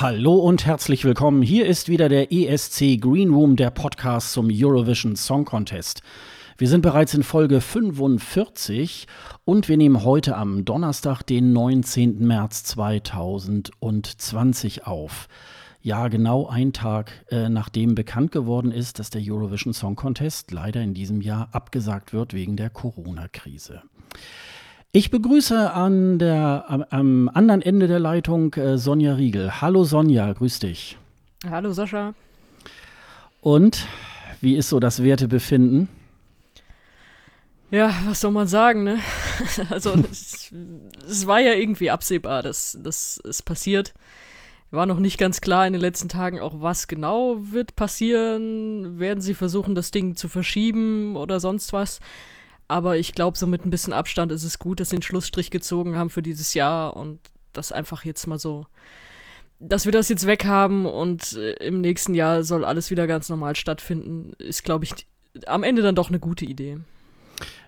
Hallo und herzlich willkommen. Hier ist wieder der ESC Green Room, der Podcast zum Eurovision Song Contest. Wir sind bereits in Folge 45 und wir nehmen heute am Donnerstag, den 19. März 2020 auf. Ja, genau ein Tag, äh, nachdem bekannt geworden ist, dass der Eurovision Song Contest leider in diesem Jahr abgesagt wird wegen der Corona-Krise. Ich begrüße an der, am, am anderen Ende der Leitung äh, Sonja Riegel. Hallo Sonja, grüß dich. Hallo Sascha. Und wie ist so das Wertebefinden? Ja, was soll man sagen, ne? also es, es, war ja irgendwie absehbar, dass, dass es passiert. War noch nicht ganz klar in den letzten Tagen auch, was genau wird passieren. Werden sie versuchen, das Ding zu verschieben oder sonst was? Aber ich glaube, so mit ein bisschen Abstand ist es gut, dass sie den Schlussstrich gezogen haben für dieses Jahr und das einfach jetzt mal so, dass wir das jetzt weg haben und äh, im nächsten Jahr soll alles wieder ganz normal stattfinden, ist, glaube ich, am Ende dann doch eine gute Idee.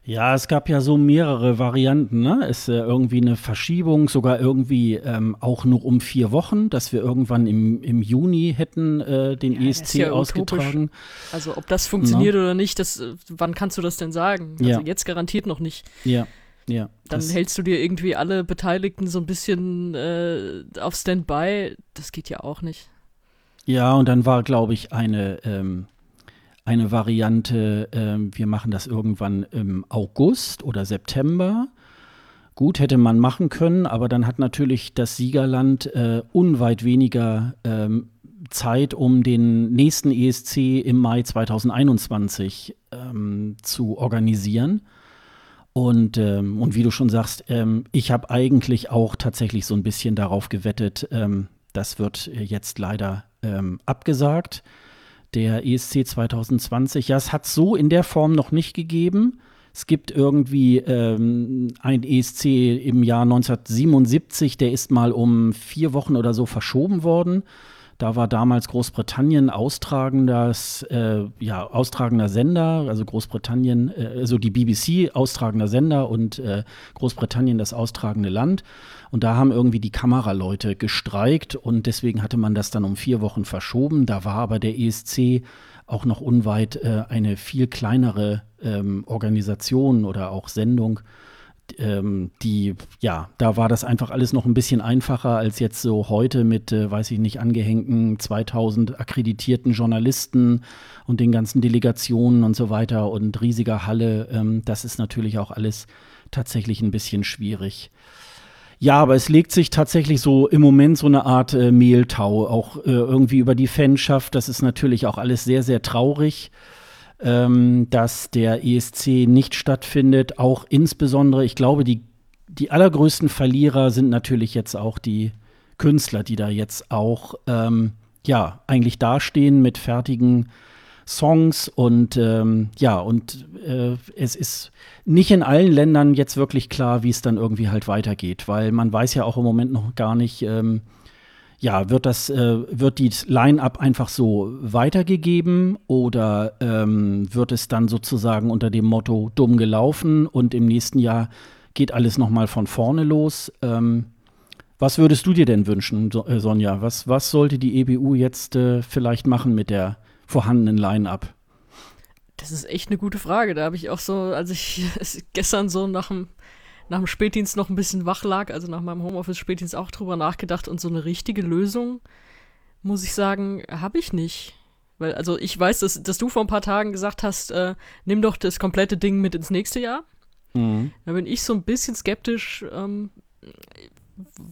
Ja, es gab ja so mehrere Varianten. Ne? Es ist äh, irgendwie eine Verschiebung, sogar irgendwie ähm, auch nur um vier Wochen, dass wir irgendwann im, im Juni hätten äh, den ja, ESC ja ausgetragen. Utopisch. Also ob das funktioniert no. oder nicht, das, äh, wann kannst du das denn sagen? Also ja. jetzt garantiert noch nicht. Ja. Ja, dann hältst du dir irgendwie alle Beteiligten so ein bisschen äh, auf Standby. Das geht ja auch nicht. Ja, und dann war, glaube ich, eine ähm, eine Variante, äh, wir machen das irgendwann im August oder September. Gut, hätte man machen können, aber dann hat natürlich das Siegerland äh, unweit weniger ähm, Zeit, um den nächsten ESC im Mai 2021 ähm, zu organisieren. Und, ähm, und wie du schon sagst, ähm, ich habe eigentlich auch tatsächlich so ein bisschen darauf gewettet, ähm, das wird jetzt leider ähm, abgesagt der ESC 2020. Ja, es hat so in der Form noch nicht gegeben. Es gibt irgendwie ähm, ein ESC im Jahr 1977, der ist mal um vier Wochen oder so verschoben worden. Da war damals Großbritannien austragendes, äh, ja, austragender Sender, also Großbritannien, äh, also die BBC austragender Sender und äh, Großbritannien das austragende Land. Und da haben irgendwie die Kameraleute gestreikt und deswegen hatte man das dann um vier Wochen verschoben. Da war aber der ESC auch noch unweit äh, eine viel kleinere ähm, Organisation oder auch Sendung. Ähm, die, ja, da war das einfach alles noch ein bisschen einfacher als jetzt so heute mit, äh, weiß ich nicht, angehängten 2000 akkreditierten Journalisten und den ganzen Delegationen und so weiter und riesiger Halle. Ähm, das ist natürlich auch alles tatsächlich ein bisschen schwierig. Ja, aber es legt sich tatsächlich so im Moment so eine Art äh, Mehltau auch äh, irgendwie über die Fanschaft. Das ist natürlich auch alles sehr, sehr traurig, ähm, dass der ESC nicht stattfindet. Auch insbesondere, ich glaube, die, die allergrößten Verlierer sind natürlich jetzt auch die Künstler, die da jetzt auch ähm, ja eigentlich dastehen mit fertigen Songs und ähm, ja, und äh, es ist nicht in allen Ländern jetzt wirklich klar, wie es dann irgendwie halt weitergeht, weil man weiß ja auch im Moment noch gar nicht, ähm, ja, wird das, äh, wird die Line-Up einfach so weitergegeben oder ähm, wird es dann sozusagen unter dem Motto dumm gelaufen und im nächsten Jahr geht alles nochmal von vorne los? Ähm, was würdest du dir denn wünschen, äh, Sonja? Was, was sollte die EBU jetzt äh, vielleicht machen mit der vorhandenen Line-Up? Das ist echt eine gute Frage. Da habe ich auch so, als ich gestern so nach dem, nach dem Spätdienst noch ein bisschen wach lag, also nach meinem Homeoffice-Spätdienst auch drüber nachgedacht und so eine richtige Lösung, muss ich sagen, habe ich nicht. Weil, also ich weiß, dass, dass du vor ein paar Tagen gesagt hast, äh, nimm doch das komplette Ding mit ins nächste Jahr. Mhm. Da bin ich so ein bisschen skeptisch. Ähm,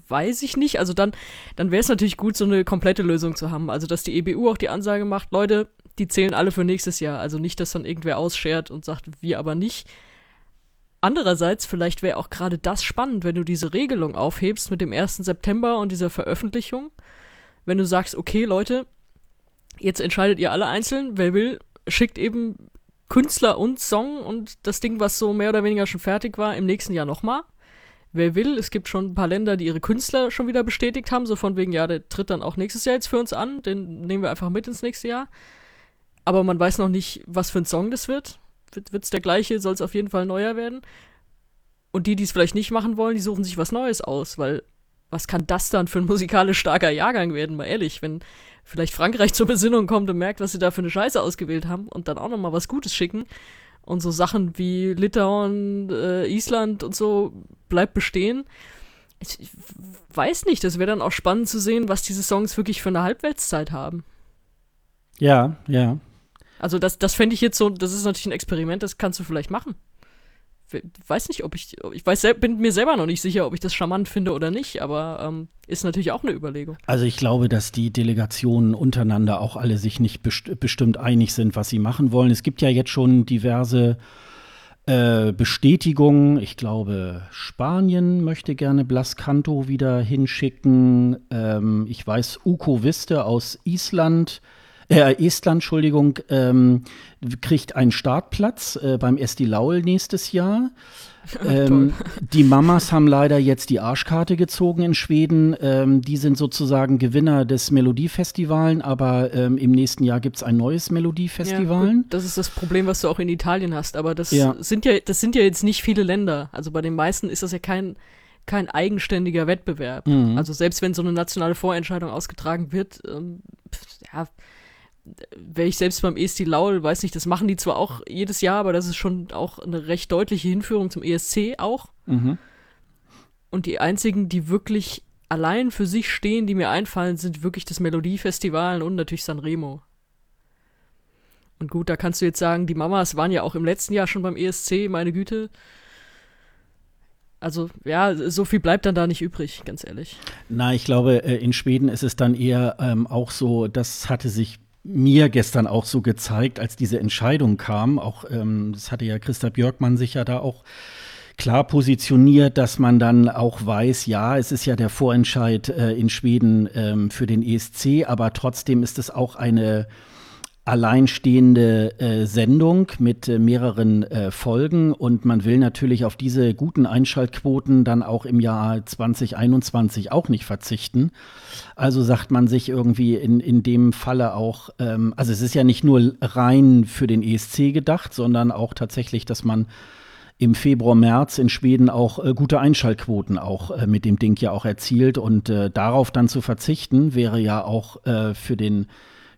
weiß ich nicht. Also dann, dann wäre es natürlich gut, so eine komplette Lösung zu haben. Also, dass die EBU auch die Ansage macht, Leute, die zählen alle für nächstes Jahr. Also nicht, dass dann irgendwer ausschert und sagt, wir aber nicht. Andererseits, vielleicht wäre auch gerade das spannend, wenn du diese Regelung aufhebst mit dem 1. September und dieser Veröffentlichung. Wenn du sagst, okay, Leute, jetzt entscheidet ihr alle einzeln, wer will, schickt eben Künstler und Song und das Ding, was so mehr oder weniger schon fertig war, im nächsten Jahr nochmal. Wer will, es gibt schon ein paar Länder, die ihre Künstler schon wieder bestätigt haben, so von wegen, ja, der tritt dann auch nächstes Jahr jetzt für uns an, den nehmen wir einfach mit ins nächste Jahr. Aber man weiß noch nicht, was für ein Song das wird. Wird es der gleiche, soll es auf jeden Fall neuer werden. Und die, die es vielleicht nicht machen wollen, die suchen sich was Neues aus, weil was kann das dann für ein musikalisch starker Jahrgang werden, mal ehrlich, wenn vielleicht Frankreich zur Besinnung kommt und merkt, was sie da für eine Scheiße ausgewählt haben und dann auch noch mal was Gutes schicken und so Sachen wie Litauen, äh, Island und so bleibt bestehen. Ich, ich weiß nicht, das wäre dann auch spannend zu sehen, was diese Songs wirklich für eine Halbwertszeit haben. Ja, ja. Also das, das fände ich jetzt so, das ist natürlich ein Experiment, das kannst du vielleicht machen weiß nicht, ob ich, ich weiß, bin mir selber noch nicht sicher, ob ich das charmant finde oder nicht, aber ähm, ist natürlich auch eine Überlegung. Also ich glaube, dass die Delegationen untereinander auch alle sich nicht best bestimmt einig sind, was sie machen wollen. Es gibt ja jetzt schon diverse äh, Bestätigungen. Ich glaube, Spanien möchte gerne Blas Canto wieder hinschicken. Ähm, ich weiß, Uko Viste aus Island äh, Estland, Entschuldigung, ähm, kriegt einen Startplatz äh, beim Esti Laul nächstes Jahr. Ähm, die Mamas haben leider jetzt die Arschkarte gezogen in Schweden. Ähm, die sind sozusagen Gewinner des Melodiefestivalen, aber ähm, im nächsten Jahr gibt es ein neues Melodiefestival. Ja, das ist das Problem, was du auch in Italien hast. Aber das ja. sind ja, das sind ja jetzt nicht viele Länder. Also bei den meisten ist das ja kein, kein eigenständiger Wettbewerb. Mhm. Also selbst wenn so eine nationale Vorentscheidung ausgetragen wird, ähm, ja, wäre ich selbst beim ESC Laul, weiß nicht, das machen die zwar auch jedes Jahr, aber das ist schon auch eine recht deutliche Hinführung zum ESC auch. Mhm. Und die einzigen, die wirklich allein für sich stehen, die mir einfallen, sind wirklich das Melodiefestival und natürlich Sanremo. Und gut, da kannst du jetzt sagen, die Mamas waren ja auch im letzten Jahr schon beim ESC, meine Güte. Also ja, so viel bleibt dann da nicht übrig, ganz ehrlich. Na, ich glaube, äh, in Schweden ist es dann eher ähm, auch so, das hatte sich mir gestern auch so gezeigt, als diese Entscheidung kam. Auch ähm, das hatte ja Christa Björkmann sich ja da auch klar positioniert, dass man dann auch weiß, ja, es ist ja der Vorentscheid äh, in Schweden ähm, für den ESC, aber trotzdem ist es auch eine alleinstehende äh, Sendung mit äh, mehreren äh, Folgen und man will natürlich auf diese guten Einschaltquoten dann auch im Jahr 2021 auch nicht verzichten. Also sagt man sich irgendwie in, in dem Falle auch, ähm, also es ist ja nicht nur rein für den ESC gedacht, sondern auch tatsächlich, dass man im Februar, März in Schweden auch äh, gute Einschaltquoten auch äh, mit dem Ding ja auch erzielt und äh, darauf dann zu verzichten wäre ja auch äh, für den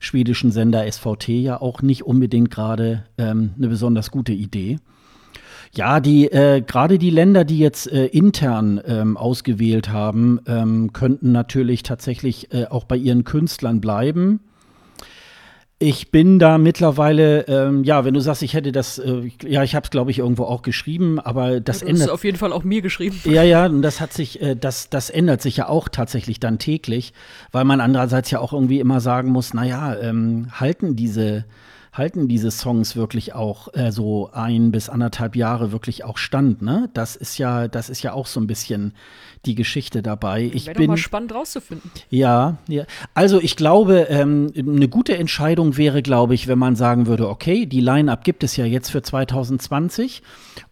schwedischen Sender SVT ja auch nicht unbedingt gerade ähm, eine besonders gute Idee. Ja, die äh, gerade die Länder, die jetzt äh, intern ähm, ausgewählt haben, ähm, könnten natürlich tatsächlich äh, auch bei ihren Künstlern bleiben. Ich bin da mittlerweile, ähm, ja, wenn du sagst, ich hätte das, äh, ja, ich habe es, glaube ich, irgendwo auch geschrieben, aber das ja, ändert. Das auf jeden Fall auch mir geschrieben. Ja, ja, und das hat sich, äh, das, das ändert sich ja auch tatsächlich dann täglich, weil man andererseits ja auch irgendwie immer sagen muss, naja, ähm, halten diese halten diese Songs wirklich auch äh, so ein bis anderthalb Jahre wirklich auch stand, ne? Das ist ja, das ist ja auch so ein bisschen die Geschichte dabei. Ich Wäre bin doch mal spannend rauszufinden. Ja, ja. Also ich glaube, ähm, eine gute Entscheidung wäre, glaube ich, wenn man sagen würde, okay, die Line-up gibt es ja jetzt für 2020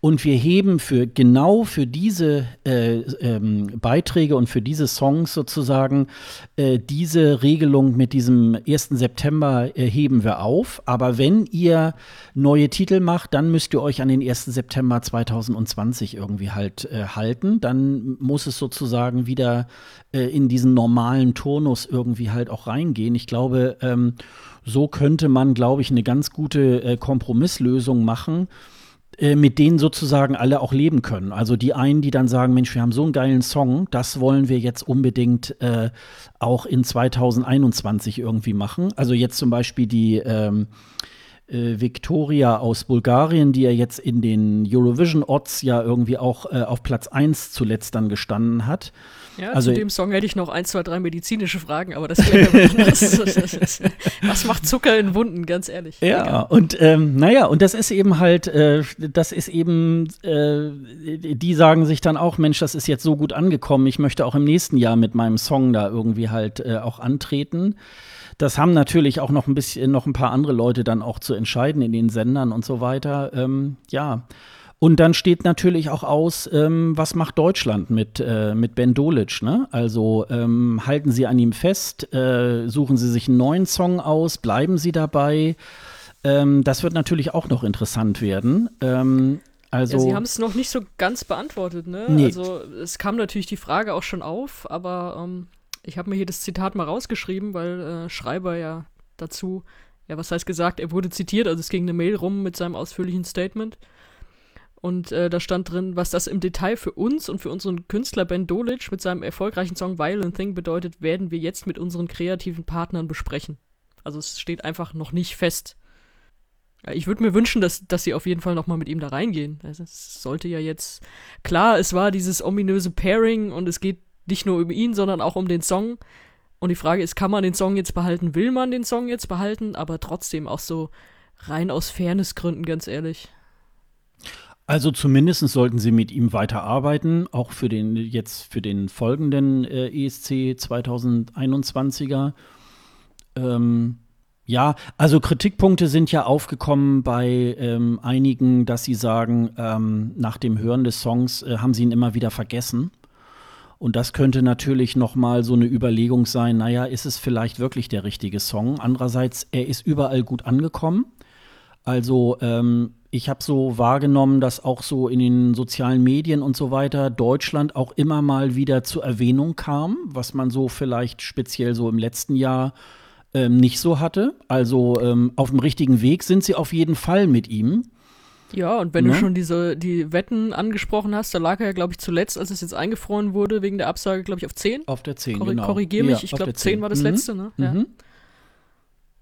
und wir heben für genau für diese äh, ähm, Beiträge und für diese Songs sozusagen äh, diese Regelung mit diesem 1. September äh, heben wir auf. Aber wenn ihr neue Titel macht, dann müsst ihr euch an den 1. September 2020 irgendwie halt äh, halten. Dann muss es sozusagen wieder äh, in diesen normalen Turnus irgendwie halt auch reingehen. Ich glaube, ähm, so könnte man, glaube ich, eine ganz gute äh, Kompromisslösung machen äh, mit denen sozusagen alle auch leben können. Also die einen, die dann sagen, Mensch, wir haben so einen geilen Song, das wollen wir jetzt unbedingt äh, auch in 2021 irgendwie machen. Also jetzt zum Beispiel die ähm, äh, Victoria aus Bulgarien, die ja jetzt in den Eurovision Odds ja irgendwie auch äh, auf Platz 1 zuletzt dann gestanden hat. Ja, also, zu dem Song hätte ich noch ein, zwei, drei medizinische Fragen, aber das was, was macht Zucker in Wunden, ganz ehrlich. Ja, Egal. und ähm, naja, und das ist eben halt, äh, das ist eben, äh, die sagen sich dann auch, Mensch, das ist jetzt so gut angekommen, ich möchte auch im nächsten Jahr mit meinem Song da irgendwie halt äh, auch antreten. Das haben natürlich auch noch ein bisschen, noch ein paar andere Leute dann auch zu entscheiden in den Sendern und so weiter. Ähm, ja. Und dann steht natürlich auch aus, ähm, was macht Deutschland mit, äh, mit Ben Dolic. Ne? Also ähm, halten Sie an ihm fest, äh, suchen Sie sich einen neuen Song aus, bleiben Sie dabei. Ähm, das wird natürlich auch noch interessant werden. Ähm, also, ja, Sie haben es noch nicht so ganz beantwortet. Ne? Nee. Also es kam natürlich die Frage auch schon auf, aber ähm, ich habe mir hier das Zitat mal rausgeschrieben, weil äh, Schreiber ja dazu, ja, was heißt gesagt, er wurde zitiert, also es ging eine Mail rum mit seinem ausführlichen Statement. Und äh, da stand drin, was das im Detail für uns und für unseren Künstler Ben Dolic mit seinem erfolgreichen Song Violent Thing bedeutet, werden wir jetzt mit unseren kreativen Partnern besprechen. Also es steht einfach noch nicht fest. Ich würde mir wünschen, dass, dass sie auf jeden Fall nochmal mit ihm da reingehen. Also es sollte ja jetzt. Klar, es war dieses ominöse Pairing und es geht nicht nur um ihn, sondern auch um den Song. Und die Frage ist, kann man den Song jetzt behalten? Will man den Song jetzt behalten? Aber trotzdem auch so rein aus Fairnessgründen, ganz ehrlich. Also zumindest sollten sie mit ihm weiterarbeiten, auch für den jetzt für den folgenden äh, ESC 2021er. Ähm, ja, also Kritikpunkte sind ja aufgekommen bei ähm, einigen, dass sie sagen, ähm, nach dem Hören des Songs äh, haben sie ihn immer wieder vergessen. Und das könnte natürlich noch mal so eine Überlegung sein, naja, ist es vielleicht wirklich der richtige Song? Andererseits, er ist überall gut angekommen. Also ähm, ich habe so wahrgenommen, dass auch so in den sozialen Medien und so weiter Deutschland auch immer mal wieder zur Erwähnung kam, was man so vielleicht speziell so im letzten Jahr ähm, nicht so hatte. Also ähm, auf dem richtigen Weg sind sie auf jeden Fall mit ihm. Ja, und wenn ne? du schon diese die Wetten angesprochen hast, da lag er ja, glaube ich, zuletzt, als es jetzt eingefroren wurde, wegen der Absage, glaube ich, auf 10. Auf der 10, Korri genau. Korrigier mich, ja, ich glaube, 10 war das mhm. letzte, ne? Ja, mhm.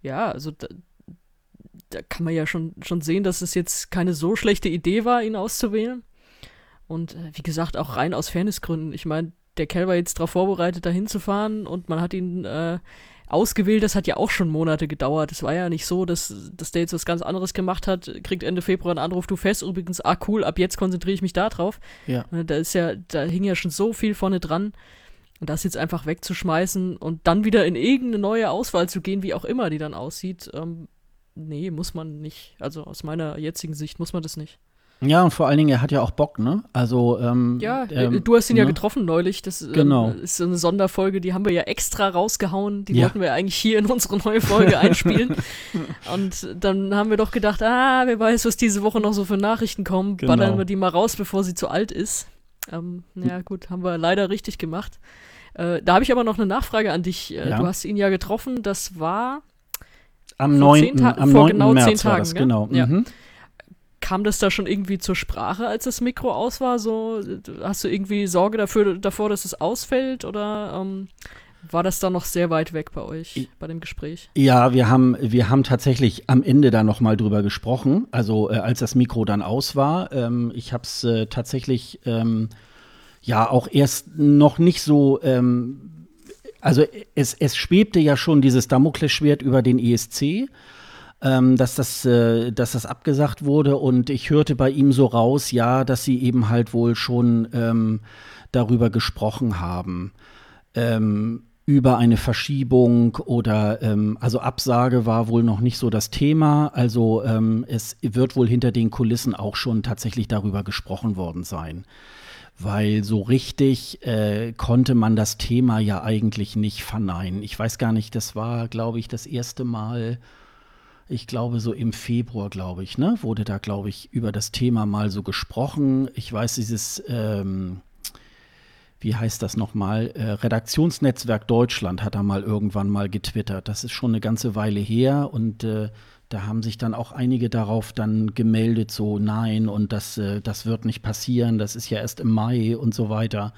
ja also da, da kann man ja schon, schon sehen, dass es jetzt keine so schlechte Idee war, ihn auszuwählen. Und äh, wie gesagt, auch rein aus Fairnessgründen. Ich meine, der Kerl war jetzt darauf vorbereitet, da hinzufahren und man hat ihn äh, ausgewählt. Das hat ja auch schon Monate gedauert. Es war ja nicht so, dass, dass der jetzt was ganz anderes gemacht hat, kriegt Ende Februar einen Anruf, du fest übrigens, ah cool, ab jetzt konzentriere ich mich da drauf. Ja. Äh, da ist ja, da hing ja schon so viel vorne dran. Und das jetzt einfach wegzuschmeißen und dann wieder in irgendeine neue Auswahl zu gehen, wie auch immer die dann aussieht, ähm, nee, muss man nicht. Also aus meiner jetzigen Sicht muss man das nicht. Ja, und vor allen Dingen, er hat ja auch Bock, ne? Also, ähm, Ja, ähm, du hast ihn ne? ja getroffen neulich. Das ähm, genau. ist so eine Sonderfolge, die haben wir ja extra rausgehauen. Die ja. wollten wir eigentlich hier in unsere neue Folge einspielen. und dann haben wir doch gedacht, ah, wer weiß, was diese Woche noch so für Nachrichten kommen. Genau. Ballern wir die mal raus, bevor sie zu alt ist. Ähm, ja, gut, haben wir leider richtig gemacht. Äh, da habe ich aber noch eine Nachfrage an dich. Äh, ja. Du hast ihn ja getroffen, das war am 9. Am vor 9. genau März zehn Tagen, das, genau. Ja. Mhm. Kam das da schon irgendwie zur Sprache, als das Mikro aus war? So, hast du irgendwie Sorge dafür, davor, dass es ausfällt? Oder ähm, war das da noch sehr weit weg bei euch, bei dem Gespräch? Ja, wir haben, wir haben tatsächlich am Ende da noch mal drüber gesprochen, also äh, als das Mikro dann aus war. Ähm, ich habe es äh, tatsächlich ähm, ja auch erst noch nicht so ähm, also es, es schwebte ja schon dieses Damoklesschwert über den ESC, ähm, dass, das, äh, dass das abgesagt wurde und ich hörte bei ihm so raus, ja, dass sie eben halt wohl schon ähm, darüber gesprochen haben. Ähm, über eine Verschiebung oder ähm, also Absage war wohl noch nicht so das Thema. Also ähm, es wird wohl hinter den Kulissen auch schon tatsächlich darüber gesprochen worden sein weil so richtig äh, konnte man das Thema ja eigentlich nicht verneinen. Ich weiß gar nicht, das war, glaube ich, das erste Mal, ich glaube so im Februar, glaube ich, ne, wurde da, glaube ich, über das Thema mal so gesprochen. Ich weiß, dieses, ähm, wie heißt das nochmal, äh, Redaktionsnetzwerk Deutschland hat da mal irgendwann mal getwittert. Das ist schon eine ganze Weile her und äh, da haben sich dann auch einige darauf dann gemeldet, so nein, und das, äh, das wird nicht passieren, das ist ja erst im Mai und so weiter.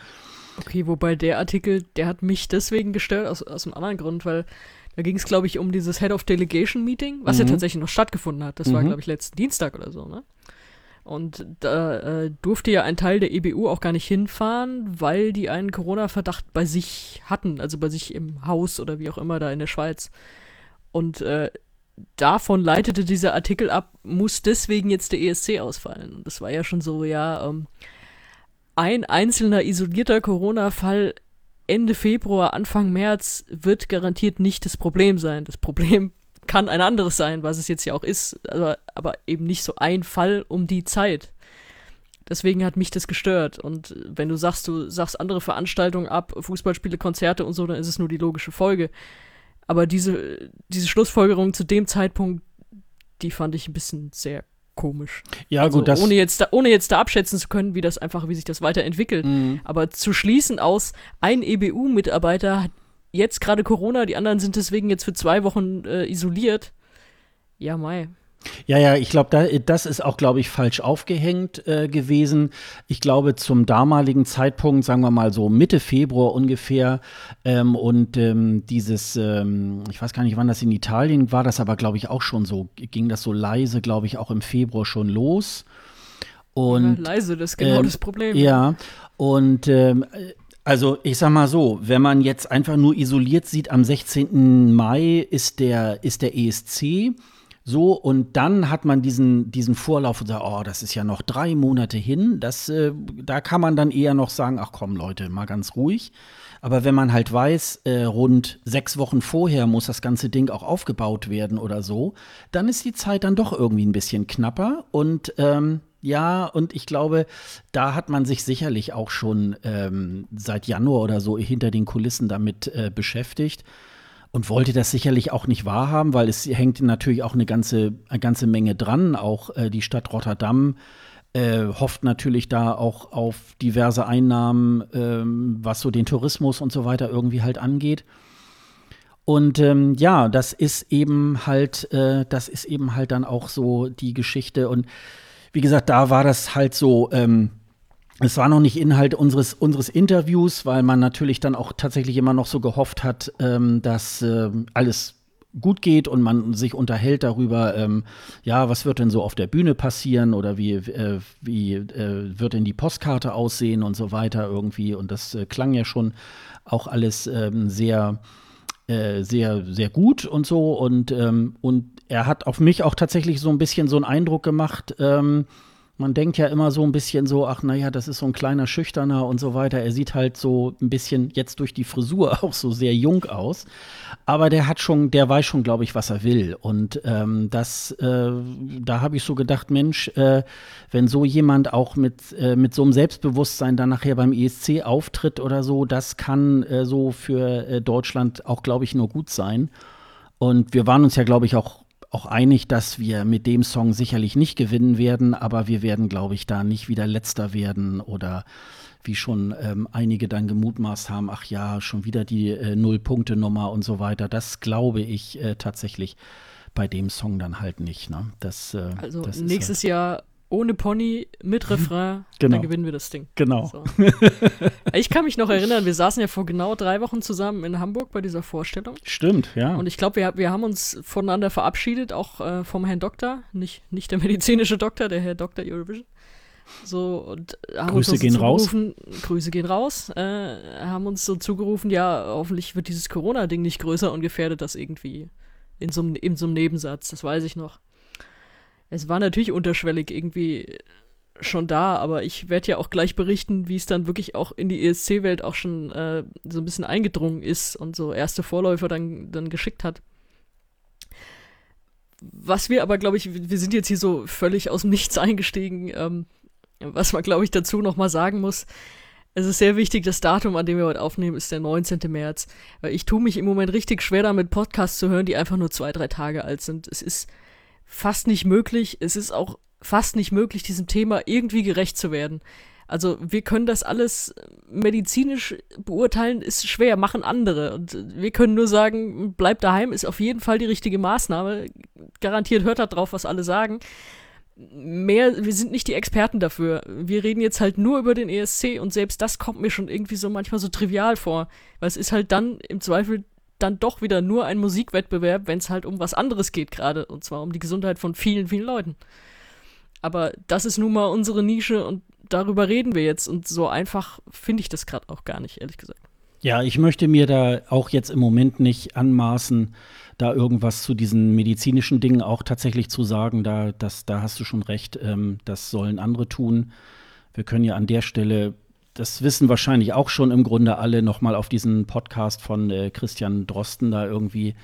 Okay, wobei der Artikel, der hat mich deswegen gestört, aus, aus einem anderen Grund, weil Da ging es, glaube ich, um dieses Head of Delegation Meeting, was mhm. ja tatsächlich noch stattgefunden hat. Das mhm. war, glaube ich, letzten Dienstag oder so, ne? Und da äh, durfte ja ein Teil der EBU auch gar nicht hinfahren, weil die einen Corona-Verdacht bei sich hatten, also bei sich im Haus oder wie auch immer da in der Schweiz. Und äh, davon leitete dieser Artikel ab, muss deswegen jetzt der ESC ausfallen. Und das war ja schon so, ja, ähm, ein einzelner isolierter Corona-Fall Ende Februar, Anfang März wird garantiert nicht das Problem sein. Das Problem kann ein anderes sein, was es jetzt ja auch ist, aber, aber eben nicht so ein Fall um die Zeit. Deswegen hat mich das gestört. Und wenn du sagst, du sagst andere Veranstaltungen ab, Fußballspiele, Konzerte und so, dann ist es nur die logische Folge. Aber diese, diese Schlussfolgerung zu dem Zeitpunkt, die fand ich ein bisschen sehr komisch. Ja, also, gut, das ohne jetzt, da, ohne jetzt da abschätzen zu können, wie das einfach, wie sich das weiterentwickelt. Mhm. Aber zu schließen aus, ein EBU-Mitarbeiter hat jetzt gerade Corona, die anderen sind deswegen jetzt für zwei Wochen äh, isoliert. Ja, Mai. Ja, ja, ich glaube, da, das ist auch, glaube ich, falsch aufgehängt äh, gewesen. Ich glaube, zum damaligen Zeitpunkt, sagen wir mal so Mitte Februar ungefähr, ähm, und ähm, dieses, ähm, ich weiß gar nicht, wann das in Italien war, das aber, glaube ich, auch schon so, ging das so leise, glaube ich, auch im Februar schon los. Und, ja, leise, das ist genau ähm, das Problem. Ja, und ähm, also ich sag mal so, wenn man jetzt einfach nur isoliert sieht, am 16. Mai ist der, ist der ESC so, und dann hat man diesen, diesen Vorlauf und sagt, oh, das ist ja noch drei Monate hin. Das, äh, da kann man dann eher noch sagen, ach komm, Leute, mal ganz ruhig. Aber wenn man halt weiß, äh, rund sechs Wochen vorher muss das ganze Ding auch aufgebaut werden oder so, dann ist die Zeit dann doch irgendwie ein bisschen knapper. Und ähm, ja, und ich glaube, da hat man sich sicherlich auch schon ähm, seit Januar oder so hinter den Kulissen damit äh, beschäftigt und wollte das sicherlich auch nicht wahrhaben, weil es hängt natürlich auch eine ganze, eine ganze Menge dran. Auch äh, die Stadt Rotterdam äh, hofft natürlich da auch auf diverse Einnahmen, ähm, was so den Tourismus und so weiter irgendwie halt angeht. Und ähm, ja, das ist eben halt, äh, das ist eben halt dann auch so die Geschichte. Und wie gesagt, da war das halt so, ähm, es war noch nicht Inhalt unseres, unseres Interviews, weil man natürlich dann auch tatsächlich immer noch so gehofft hat, ähm, dass äh, alles gut geht und man sich unterhält darüber, ähm, ja, was wird denn so auf der Bühne passieren oder wie, äh, wie äh, wird denn die Postkarte aussehen und so weiter irgendwie. Und das äh, klang ja schon auch alles ähm, sehr, äh, sehr, sehr gut und so. Und, ähm, und er hat auf mich auch tatsächlich so ein bisschen so einen Eindruck gemacht, ähm, man denkt ja immer so ein bisschen so, ach naja, das ist so ein kleiner Schüchterner und so weiter. Er sieht halt so ein bisschen jetzt durch die Frisur auch so sehr jung aus. Aber der hat schon, der weiß schon, glaube ich, was er will. Und ähm, das, äh, da habe ich so gedacht, Mensch, äh, wenn so jemand auch mit, äh, mit so einem Selbstbewusstsein dann nachher beim ESC auftritt oder so, das kann äh, so für äh, Deutschland auch, glaube ich, nur gut sein. Und wir waren uns ja, glaube ich, auch auch einig, dass wir mit dem Song sicherlich nicht gewinnen werden, aber wir werden, glaube ich, da nicht wieder letzter werden oder wie schon ähm, einige dann gemutmaßt haben, ach ja, schon wieder die äh, Null-Punkte-Nummer und so weiter. Das glaube ich äh, tatsächlich bei dem Song dann halt nicht. Ne? Das, äh, also das nächstes halt Jahr ohne Pony, mit Refrain, genau. dann gewinnen wir das Ding. Genau. So. ich kann mich noch erinnern, wir saßen ja vor genau drei Wochen zusammen in Hamburg bei dieser Vorstellung. Stimmt, ja. Und ich glaube, wir, wir haben uns voneinander verabschiedet, auch äh, vom Herrn Doktor, nicht, nicht der medizinische Doktor, der Herr Dr. Eurovision. So, und haben Grüße uns gehen raus. Grüße gehen raus. Äh, haben uns so zugerufen, ja, hoffentlich wird dieses Corona-Ding nicht größer und gefährdet das irgendwie in so, in so einem Nebensatz, das weiß ich noch es war natürlich unterschwellig irgendwie schon da, aber ich werde ja auch gleich berichten, wie es dann wirklich auch in die ESC-Welt auch schon äh, so ein bisschen eingedrungen ist und so erste Vorläufer dann, dann geschickt hat. Was wir aber, glaube ich, wir sind jetzt hier so völlig aus dem Nichts eingestiegen, ähm, was man, glaube ich, dazu nochmal sagen muss. Es ist sehr wichtig, das Datum, an dem wir heute aufnehmen, ist der 19. März. Weil ich tue mich im Moment richtig schwer damit, Podcasts zu hören, die einfach nur zwei, drei Tage alt sind. Es ist fast nicht möglich. Es ist auch fast nicht möglich, diesem Thema irgendwie gerecht zu werden. Also wir können das alles medizinisch beurteilen, ist schwer, machen andere. Und wir können nur sagen, bleibt daheim, ist auf jeden Fall die richtige Maßnahme. Garantiert hört da drauf, was alle sagen. Mehr, wir sind nicht die Experten dafür. Wir reden jetzt halt nur über den ESC und selbst das kommt mir schon irgendwie so manchmal so trivial vor. Weil es ist halt dann im Zweifel dann doch wieder nur ein Musikwettbewerb, wenn es halt um was anderes geht gerade. Und zwar um die Gesundheit von vielen, vielen Leuten. Aber das ist nun mal unsere Nische und darüber reden wir jetzt. Und so einfach finde ich das gerade auch gar nicht, ehrlich gesagt. Ja, ich möchte mir da auch jetzt im Moment nicht anmaßen, da irgendwas zu diesen medizinischen Dingen auch tatsächlich zu sagen. Da, das, da hast du schon recht. Ähm, das sollen andere tun. Wir können ja an der Stelle, das wissen wahrscheinlich auch schon im Grunde alle, nochmal auf diesen Podcast von äh, Christian Drosten da irgendwie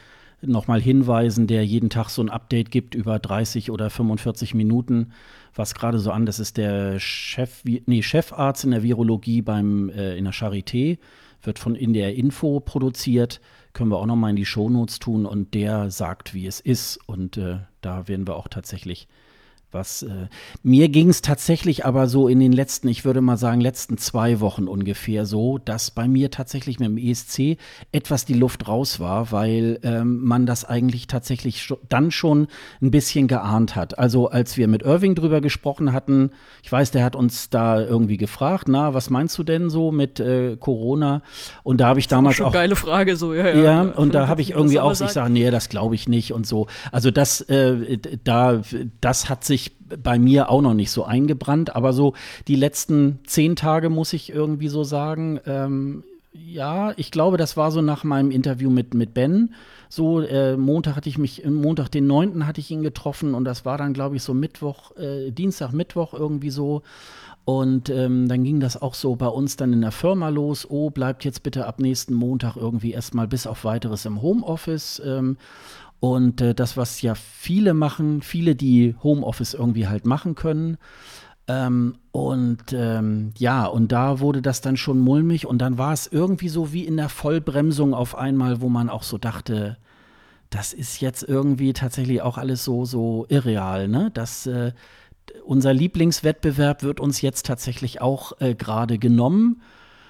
nochmal hinweisen, der jeden Tag so ein Update gibt über 30 oder 45 Minuten, was gerade so an, das ist der Chef, nee, Chefarzt in der Virologie beim, äh, in der Charité, wird von in der Info produziert, können wir auch nochmal in die Shownotes tun und der sagt, wie es ist und äh, da werden wir auch tatsächlich was äh, mir ging es tatsächlich aber so in den letzten, ich würde mal sagen, letzten zwei Wochen ungefähr so, dass bei mir tatsächlich mit dem ESC etwas die Luft raus war, weil ähm, man das eigentlich tatsächlich sch dann schon ein bisschen geahnt hat. Also als wir mit Irving drüber gesprochen hatten, ich weiß, der hat uns da irgendwie gefragt, na, was meinst du denn so mit äh, Corona? Und da habe ich damals schon auch geile Frage so, ja, ja. Ja, und da habe ich irgendwie auch, ich sage, nee, das glaube ich nicht und so. Also das, äh, da, das hat sich bei mir auch noch nicht so eingebrannt, aber so die letzten zehn Tage muss ich irgendwie so sagen, ähm, ja, ich glaube, das war so nach meinem Interview mit, mit Ben. So, äh, Montag hatte ich mich, Montag den 9. hatte ich ihn getroffen und das war dann, glaube ich, so Mittwoch, äh, Dienstag, Mittwoch irgendwie so. Und ähm, dann ging das auch so bei uns dann in der Firma los. Oh, bleibt jetzt bitte ab nächsten Montag irgendwie erstmal bis auf weiteres im Homeoffice. Ähm, und äh, das, was ja viele machen, viele, die Homeoffice irgendwie halt machen können. Ähm, und ähm, ja, und da wurde das dann schon mulmig und dann war es irgendwie so wie in der Vollbremsung auf einmal, wo man auch so dachte, das ist jetzt irgendwie tatsächlich auch alles so, so irreal, ne? Dass äh, unser Lieblingswettbewerb wird uns jetzt tatsächlich auch äh, gerade genommen.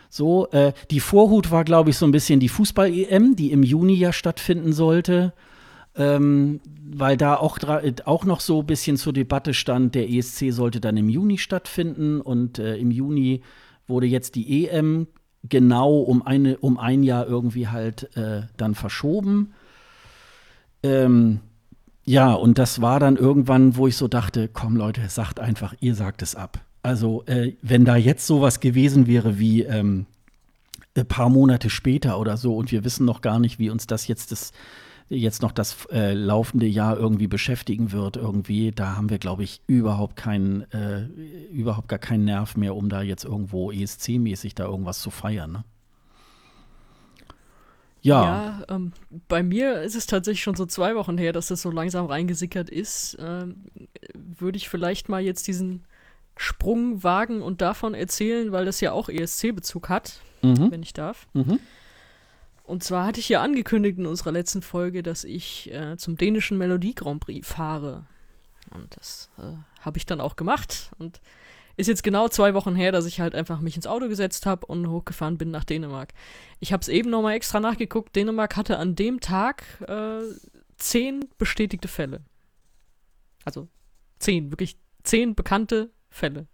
So, äh, die Vorhut war, glaube ich, so ein bisschen die Fußball-EM, die im Juni ja stattfinden sollte ähm, weil da auch, auch noch so ein bisschen zur Debatte stand, der ESC sollte dann im Juni stattfinden und äh, im Juni wurde jetzt die EM genau um, eine, um ein Jahr irgendwie halt äh, dann verschoben. Ähm, ja, und das war dann irgendwann, wo ich so dachte, komm Leute, sagt einfach, ihr sagt es ab. Also äh, wenn da jetzt sowas gewesen wäre wie ähm, ein paar Monate später oder so und wir wissen noch gar nicht, wie uns das jetzt das jetzt noch das äh, laufende Jahr irgendwie beschäftigen wird, irgendwie, da haben wir, glaube ich, überhaupt keinen, äh, überhaupt gar keinen Nerv mehr, um da jetzt irgendwo ESC-mäßig da irgendwas zu feiern. Ne? Ja, ja ähm, bei mir ist es tatsächlich schon so zwei Wochen her, dass das so langsam reingesickert ist. Ähm, Würde ich vielleicht mal jetzt diesen Sprung wagen und davon erzählen, weil das ja auch ESC-Bezug hat, mhm. wenn ich darf. Mhm. Und zwar hatte ich ja angekündigt in unserer letzten Folge, dass ich äh, zum dänischen Melodie Grand Prix fahre. Und das äh, habe ich dann auch gemacht. Und ist jetzt genau zwei Wochen her, dass ich halt einfach mich ins Auto gesetzt habe und hochgefahren bin nach Dänemark. Ich habe es eben nochmal extra nachgeguckt. Dänemark hatte an dem Tag äh, zehn bestätigte Fälle. Also zehn, wirklich zehn bekannte Fälle.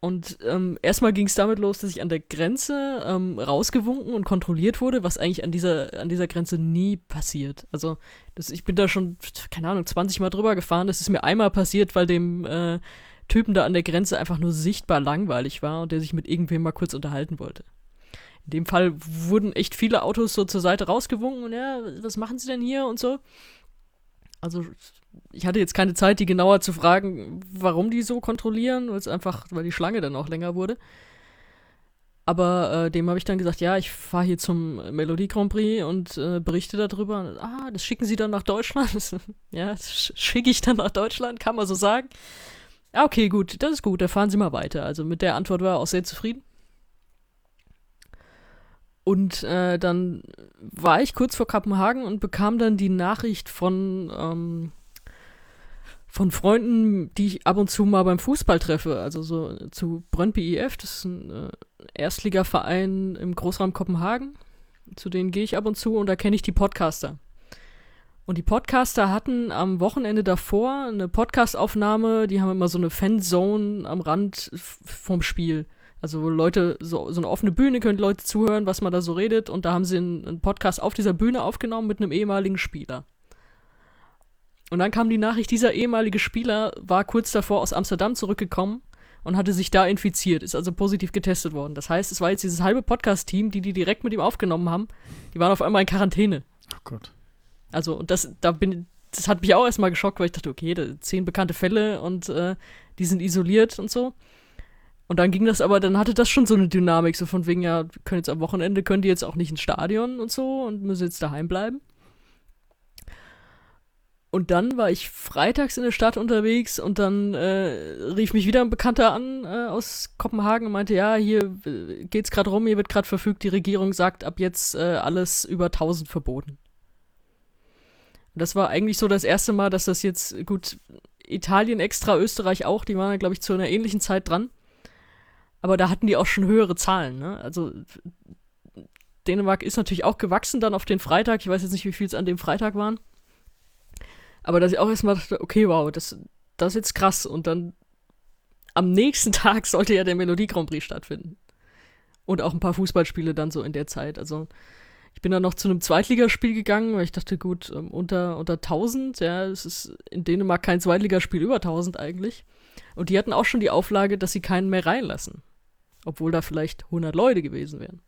Und ähm, erstmal ging es damit los, dass ich an der Grenze ähm, rausgewunken und kontrolliert wurde, was eigentlich an dieser, an dieser Grenze nie passiert. Also das, ich bin da schon, keine Ahnung, 20 Mal drüber gefahren. Das ist mir einmal passiert, weil dem äh, Typen da an der Grenze einfach nur sichtbar langweilig war und der sich mit irgendwem mal kurz unterhalten wollte. In dem Fall wurden echt viele Autos so zur Seite rausgewunken und ja, was machen sie denn hier und so. Also ich hatte jetzt keine Zeit, die genauer zu fragen, warum die so kontrollieren, weil es einfach, weil die Schlange dann auch länger wurde. Aber äh, dem habe ich dann gesagt, ja, ich fahre hier zum Melodie Grand Prix und äh, berichte darüber. Ah, das schicken Sie dann nach Deutschland? ja, das schicke ich dann nach Deutschland, kann man so sagen. Ja, okay, gut, das ist gut, da fahren Sie mal weiter. Also mit der Antwort war er auch sehr zufrieden. Und äh, dann war ich kurz vor Kopenhagen und bekam dann die Nachricht von ähm, von Freunden, die ich ab und zu mal beim Fußball treffe, also so zu Brøndby IF, das ist ein äh, Erstligaverein im Großraum Kopenhagen, zu denen gehe ich ab und zu und da kenne ich die Podcaster. Und die Podcaster hatten am Wochenende davor eine Podcastaufnahme, die haben immer so eine Fanzone am Rand vom Spiel. Also Leute, so, so eine offene Bühne, können Leute zuhören, was man da so redet. Und da haben sie einen, einen Podcast auf dieser Bühne aufgenommen mit einem ehemaligen Spieler. Und dann kam die Nachricht, dieser ehemalige Spieler war kurz davor aus Amsterdam zurückgekommen und hatte sich da infiziert, ist also positiv getestet worden. Das heißt, es war jetzt dieses halbe Podcast-Team, die die direkt mit ihm aufgenommen haben, die waren auf einmal in Quarantäne. Oh Gott. Also, und das, da bin, das hat mich auch erstmal geschockt, weil ich dachte, okay, da, zehn bekannte Fälle und äh, die sind isoliert und so. Und dann ging das aber, dann hatte das schon so eine Dynamik, so von wegen, ja, können jetzt am Wochenende, können die jetzt auch nicht ins Stadion und so und müssen jetzt daheim bleiben. Und dann war ich freitags in der Stadt unterwegs und dann äh, rief mich wieder ein Bekannter an äh, aus Kopenhagen und meinte, ja, hier äh, geht's gerade rum, hier wird gerade verfügt, die Regierung sagt ab jetzt äh, alles über 1000 verboten. Und das war eigentlich so das erste Mal, dass das jetzt, gut, Italien extra, Österreich auch, die waren, glaube ich, zu einer ähnlichen Zeit dran. Aber da hatten die auch schon höhere Zahlen, ne? Also Dänemark ist natürlich auch gewachsen dann auf den Freitag. Ich weiß jetzt nicht, wie viel es an dem Freitag waren. Aber dass ich auch erstmal dachte, okay, wow, das, das ist jetzt krass. Und dann am nächsten Tag sollte ja der Melodie Grand Prix stattfinden. Und auch ein paar Fußballspiele dann so in der Zeit. Also ich bin dann noch zu einem Zweitligaspiel gegangen, weil ich dachte, gut, ähm, unter, unter 1000, ja, es ist in Dänemark kein Zweitligaspiel über 1000 eigentlich. Und die hatten auch schon die Auflage, dass sie keinen mehr reinlassen. Obwohl da vielleicht 100 Leute gewesen wären.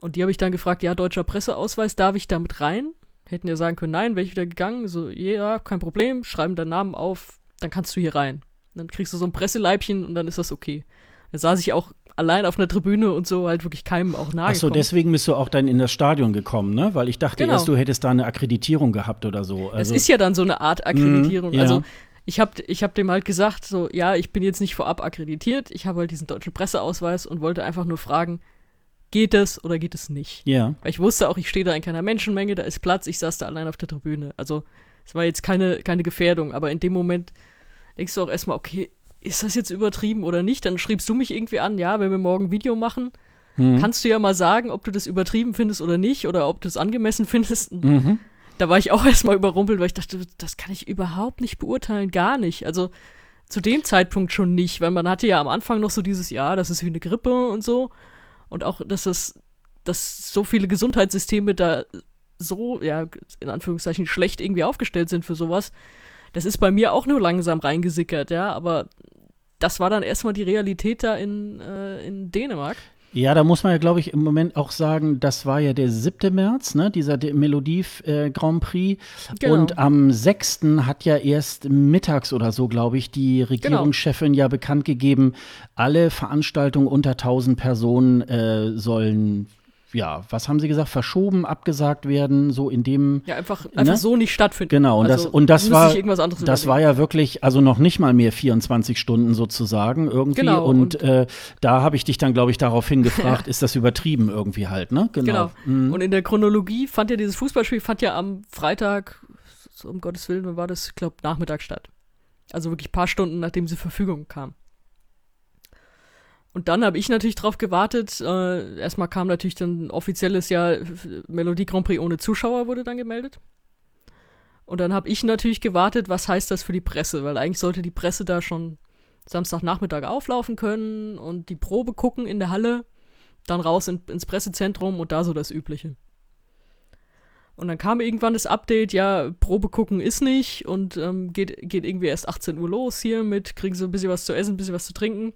Und die habe ich dann gefragt, ja, deutscher Presseausweis, darf ich damit rein? Hätten ja sagen können, nein, wäre ich wieder gegangen. So, ja, kein Problem, schreiben deinen Namen auf, dann kannst du hier rein. Dann kriegst du so ein Presseleibchen und dann ist das okay. Da saß ich auch allein auf einer Tribüne und so halt wirklich keinem auch nahe. Achso, deswegen bist du auch dann in das Stadion gekommen, ne? Weil ich dachte genau. erst, du hättest da eine Akkreditierung gehabt oder so. Also, das ist ja dann so eine Art Akkreditierung. Mm, ja. Also ich habe ich hab dem halt gesagt, so, ja, ich bin jetzt nicht vorab akkreditiert, ich habe halt diesen deutschen Presseausweis und wollte einfach nur fragen, geht es oder geht es nicht? Ja. Weil ich wusste auch, ich stehe da in keiner Menschenmenge, da ist Platz, ich saß da allein auf der Tribüne. Also es war jetzt keine, keine Gefährdung, aber in dem Moment denkst du auch erstmal, okay, ist das jetzt übertrieben oder nicht? Dann schriebst du mich irgendwie an, ja, wenn wir morgen ein Video machen, mhm. kannst du ja mal sagen, ob du das übertrieben findest oder nicht oder ob du es angemessen findest. Mhm. Da war ich auch erstmal überrumpelt, weil ich dachte, das kann ich überhaupt nicht beurteilen, gar nicht. Also zu dem Zeitpunkt schon nicht, weil man hatte ja am Anfang noch so dieses, ja, das ist wie eine Grippe und so und auch, dass es, dass so viele Gesundheitssysteme da so, ja, in Anführungszeichen schlecht irgendwie aufgestellt sind für sowas. Das ist bei mir auch nur langsam reingesickert, ja, aber das war dann erstmal die Realität da in, äh, in Dänemark. Ja, da muss man ja, glaube ich, im Moment auch sagen, das war ja der 7. März, ne, dieser Melodie äh, Grand Prix. Genau. Und am 6. hat ja erst mittags oder so, glaube ich, die genau. Regierungschefin genau. ja bekannt gegeben, alle Veranstaltungen unter 1000 Personen äh, sollen ja, was haben Sie gesagt, verschoben, abgesagt werden, so in dem. Ja, einfach, einfach ne? so nicht stattfinden. Genau, und also, das, und das war, das war ja wirklich, also noch nicht mal mehr 24 Stunden sozusagen irgendwie. Genau. Und, und äh, da habe ich dich dann, glaube ich, darauf hingefragt, ist das übertrieben irgendwie halt, ne? Genau. genau. Mhm. Und in der Chronologie fand ja dieses Fußballspiel, fand ja am Freitag, so um Gottes Willen, wann war das? Ich glaube, Nachmittag statt. Also wirklich ein paar Stunden, nachdem sie Verfügung kam. Und dann habe ich natürlich drauf gewartet. Äh, erstmal kam natürlich dann offizielles Jahr Melodie Grand Prix ohne Zuschauer wurde dann gemeldet. Und dann habe ich natürlich gewartet, was heißt das für die Presse, weil eigentlich sollte die Presse da schon Samstagnachmittag auflaufen können und die Probe gucken in der Halle, dann raus in, ins Pressezentrum und da so das Übliche. Und dann kam irgendwann das Update, ja, Probe gucken ist nicht und ähm, geht, geht irgendwie erst 18 Uhr los hier mit, kriegen sie ein bisschen was zu essen, ein bisschen was zu trinken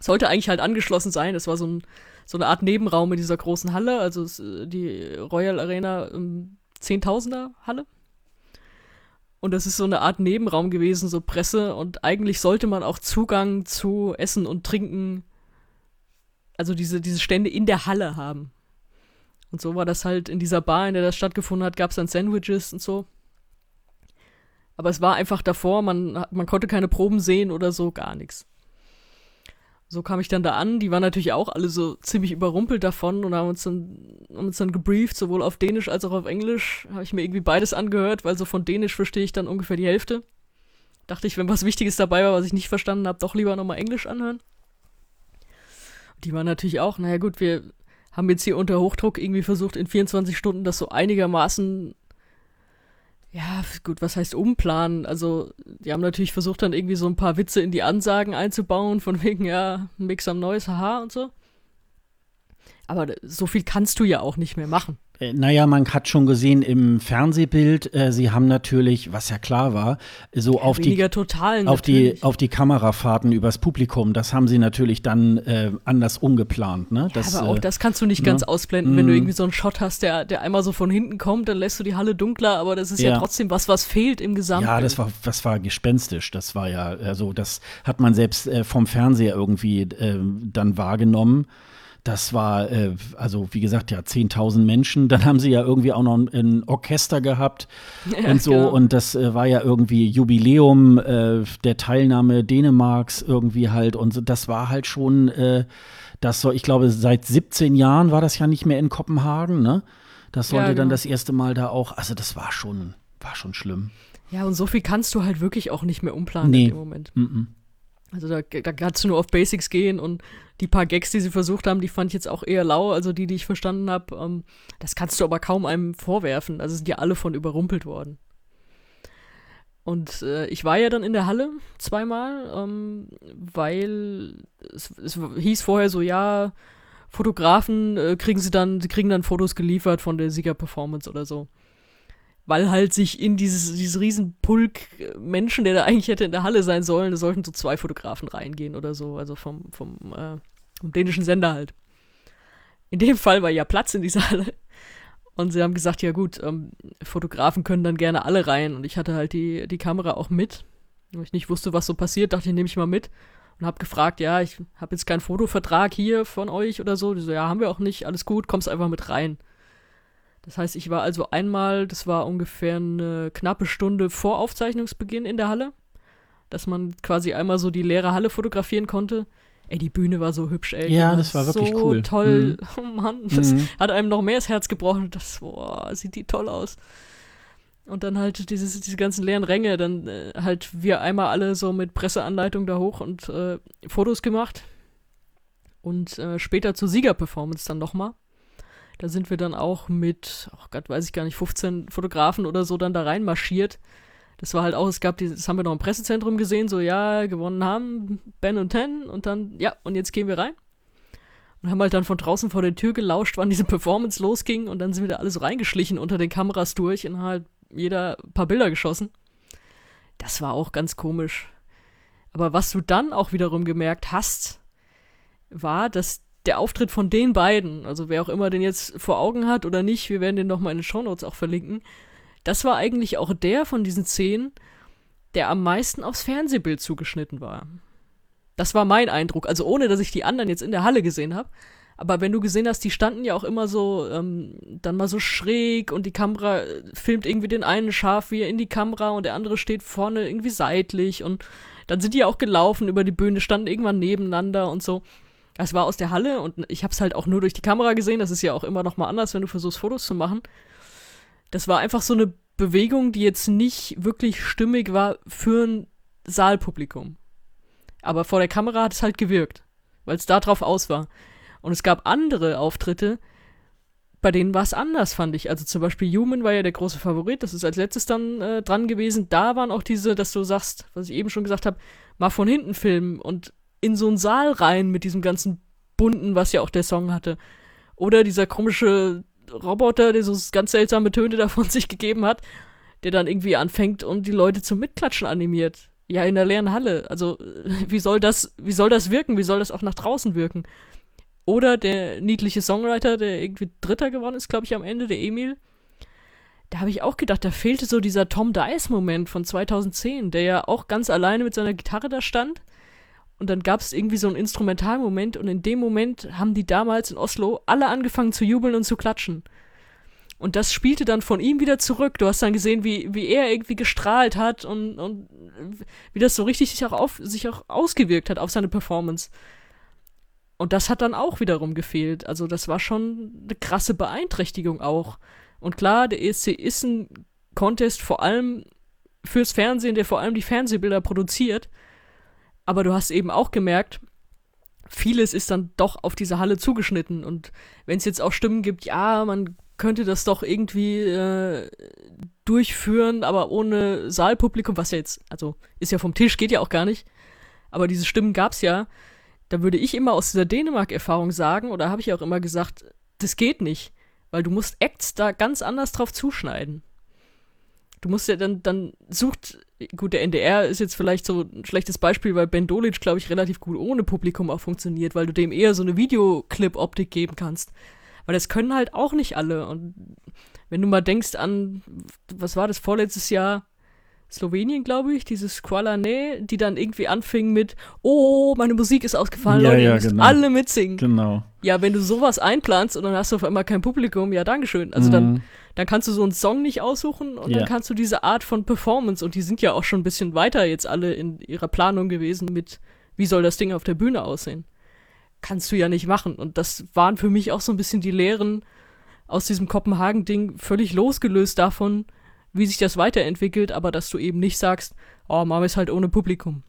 sollte eigentlich halt angeschlossen sein. Es war so, ein, so eine Art Nebenraum in dieser großen Halle, also die Royal Arena Zehntausender Halle. Und das ist so eine Art Nebenraum gewesen, so Presse. Und eigentlich sollte man auch Zugang zu Essen und Trinken, also diese, diese Stände in der Halle haben. Und so war das halt in dieser Bar, in der das stattgefunden hat, gab es dann Sandwiches und so. Aber es war einfach davor, man, man konnte keine Proben sehen oder so, gar nichts so kam ich dann da an. Die waren natürlich auch alle so ziemlich überrumpelt davon und haben uns dann, haben uns dann gebrieft, sowohl auf Dänisch als auch auf Englisch. Habe ich mir irgendwie beides angehört, weil so von Dänisch verstehe ich dann ungefähr die Hälfte. Dachte ich, wenn was Wichtiges dabei war, was ich nicht verstanden habe, doch lieber nochmal Englisch anhören. Die waren natürlich auch, naja gut, wir haben jetzt hier unter Hochdruck irgendwie versucht, in 24 Stunden das so einigermaßen Ja, gut, was heißt umplanen? Also, die haben natürlich versucht, dann irgendwie so ein paar Witze in die Ansagen einzubauen, von wegen, ja, Mix am Neues, haha und so. Aber so viel kannst du ja auch nicht mehr machen. Äh, naja, man hat schon gesehen im Fernsehbild, äh, sie haben natürlich, was ja klar war, so auf, die, totalen, auf, die, auf die Kamerafahrten übers Publikum, das haben sie natürlich dann äh, anders umgeplant. Ne? Ja, aber auch äh, das kannst du nicht ne? ganz ausblenden. Wenn du mm. irgendwie so einen Shot hast, der, der einmal so von hinten kommt, dann lässt du die Halle dunkler, aber das ist ja, ja trotzdem was, was fehlt im Gesamten. Ja, das war, das war gespenstisch. Das war ja, also das hat man selbst äh, vom Fernseher irgendwie äh, dann wahrgenommen. Das war, äh, also wie gesagt, ja, 10.000 Menschen. Dann haben sie ja irgendwie auch noch ein, ein Orchester gehabt ja, und so. Genau. Und das äh, war ja irgendwie Jubiläum äh, der Teilnahme Dänemarks irgendwie halt. Und so, das war halt schon, äh, das so, ich glaube, seit 17 Jahren war das ja nicht mehr in Kopenhagen, ne? Das sollte ja, genau. dann das erste Mal da auch, also das war schon, war schon schlimm. Ja, und so viel kannst du halt wirklich auch nicht mehr umplanen nee. dem Moment. Mm -mm. Also da, da kannst du nur auf Basics gehen und die paar Gags, die sie versucht haben, die fand ich jetzt auch eher lau, also die, die ich verstanden habe. Ähm, das kannst du aber kaum einem vorwerfen. Also sind ja alle von überrumpelt worden. Und äh, ich war ja dann in der Halle zweimal, ähm, weil es, es, hieß vorher so, ja, Fotografen äh, kriegen sie dann, sie kriegen dann Fotos geliefert von der Sieger-Performance oder so weil halt sich in dieses, dieses riesen Pulk Menschen, der da eigentlich hätte in der Halle sein sollen, da sollten so zwei Fotografen reingehen oder so, also vom, vom, äh, vom dänischen Sender halt. In dem Fall war ja Platz in dieser Halle. Und sie haben gesagt, ja gut, ähm, Fotografen können dann gerne alle rein. Und ich hatte halt die, die Kamera auch mit. Weil ich nicht wusste, was so passiert, dachte ich, nehme ich mal mit. Und habe gefragt, ja, ich habe jetzt keinen Fotovertrag hier von euch oder so. Die so, ja, haben wir auch nicht, alles gut, kommst einfach mit rein. Das heißt, ich war also einmal, das war ungefähr eine knappe Stunde vor Aufzeichnungsbeginn in der Halle, dass man quasi einmal so die leere Halle fotografieren konnte. Ey, die Bühne war so hübsch, ey. Ja, das war wirklich so cool. toll. Mhm. Oh Mann, das mhm. hat einem noch mehr das Herz gebrochen. Das, boah, sieht die toll aus. Und dann halt dieses, diese ganzen leeren Ränge, dann äh, halt wir einmal alle so mit Presseanleitung da hoch und äh, Fotos gemacht. Und äh, später zur Siegerperformance dann nochmal. Da sind wir dann auch mit, oh Gott, weiß ich gar nicht, 15 Fotografen oder so dann da reinmarschiert. Das war halt auch, es gab, das haben wir noch im Pressezentrum gesehen, so, ja, gewonnen haben, Ben und Ten und dann, ja, und jetzt gehen wir rein. Und haben halt dann von draußen vor der Tür gelauscht, wann diese Performance losging und dann sind wir da alle so reingeschlichen unter den Kameras durch und halt jeder ein paar Bilder geschossen. Das war auch ganz komisch. Aber was du dann auch wiederum gemerkt hast, war, dass der Auftritt von den beiden, also wer auch immer den jetzt vor Augen hat oder nicht, wir werden den nochmal in den Shownotes auch verlinken, das war eigentlich auch der von diesen zehn, der am meisten aufs Fernsehbild zugeschnitten war. Das war mein Eindruck, also ohne dass ich die anderen jetzt in der Halle gesehen habe. Aber wenn du gesehen hast, die standen ja auch immer so, ähm, dann mal so schräg und die Kamera äh, filmt irgendwie den einen scharf wie in die Kamera und der andere steht vorne irgendwie seitlich und dann sind die auch gelaufen über die Bühne, standen irgendwann nebeneinander und so. Das war aus der Halle und ich habe es halt auch nur durch die Kamera gesehen. Das ist ja auch immer noch mal anders, wenn du versuchst, Fotos zu machen. Das war einfach so eine Bewegung, die jetzt nicht wirklich stimmig war für ein Saalpublikum. Aber vor der Kamera hat es halt gewirkt, weil es darauf aus war. Und es gab andere Auftritte, bei denen war es anders, fand ich. Also zum Beispiel Human war ja der große Favorit, das ist als letztes dann äh, dran gewesen. Da waren auch diese, dass du sagst, was ich eben schon gesagt habe, mal von hinten filmen und in so einen Saal rein mit diesem ganzen bunten, was ja auch der Song hatte. Oder dieser komische Roboter, der so ganz seltsame Töne davon sich gegeben hat, der dann irgendwie anfängt und die Leute zum Mitklatschen animiert. Ja, in der leeren Halle. Also, wie soll das, wie soll das wirken? Wie soll das auch nach draußen wirken? Oder der niedliche Songwriter, der irgendwie Dritter geworden ist, glaube ich, am Ende, der Emil. Da habe ich auch gedacht, da fehlte so dieser Tom Dice-Moment von 2010, der ja auch ganz alleine mit seiner Gitarre da stand und dann gab es irgendwie so einen Instrumentalmoment und in dem Moment haben die damals in Oslo alle angefangen zu jubeln und zu klatschen. Und das spielte dann von ihm wieder zurück. Du hast dann gesehen, wie, wie er irgendwie gestrahlt hat und, und wie das so richtig sich auch, auf, sich auch ausgewirkt hat auf seine Performance. Und das hat dann auch wiederum gefehlt. Also das war schon eine krasse Beeinträchtigung auch. Und klar, der ESC ist ein Contest vor allem fürs Fernsehen, der vor allem die Fernsehbilder produziert. Aber du hast eben auch gemerkt, vieles ist dann doch auf diese Halle zugeschnitten. Und wenn es jetzt auch Stimmen gibt, ja, man könnte das doch irgendwie äh, durchführen, aber ohne Saalpublikum, was ja jetzt, also ist ja vom Tisch, geht ja auch gar nicht. Aber diese Stimmen gab's ja. Da würde ich immer aus dieser Dänemark-Erfahrung sagen, oder habe ich auch immer gesagt, das geht nicht, weil du musst Acts da ganz anders drauf zuschneiden. Du musst ja dann, dann sucht, gut, der NDR ist jetzt vielleicht so ein schlechtes Beispiel, weil Ben Dolic, glaube ich, relativ gut ohne Publikum auch funktioniert, weil du dem eher so eine Videoclip-Optik geben kannst. Weil das können halt auch nicht alle. Und wenn du mal denkst an, was war das vorletztes Jahr? Slowenien, glaube ich, dieses Qualane, die dann irgendwie anfing mit, oh, meine Musik ist ausgefallen, Ja, Leute, ja, ihr müsst genau. alle mitsingen. Genau. Ja, wenn du sowas einplanst und dann hast du auf einmal kein Publikum, ja, Dankeschön. Also dann, Mhm. dann kannst du so einen Song nicht aussuchen und Ja. dann kannst du diese Art von Performance, und die sind ja auch schon ein bisschen weiter jetzt alle in ihrer Planung gewesen mit, wie soll das Ding auf der Bühne aussehen. Kannst du ja nicht machen. Und das waren für mich auch so ein bisschen die Lehren aus diesem Kopenhagen-Ding, völlig losgelöst davon, wie sich das weiterentwickelt, aber dass du eben nicht sagst, oh, machen wir es halt ohne Publikum.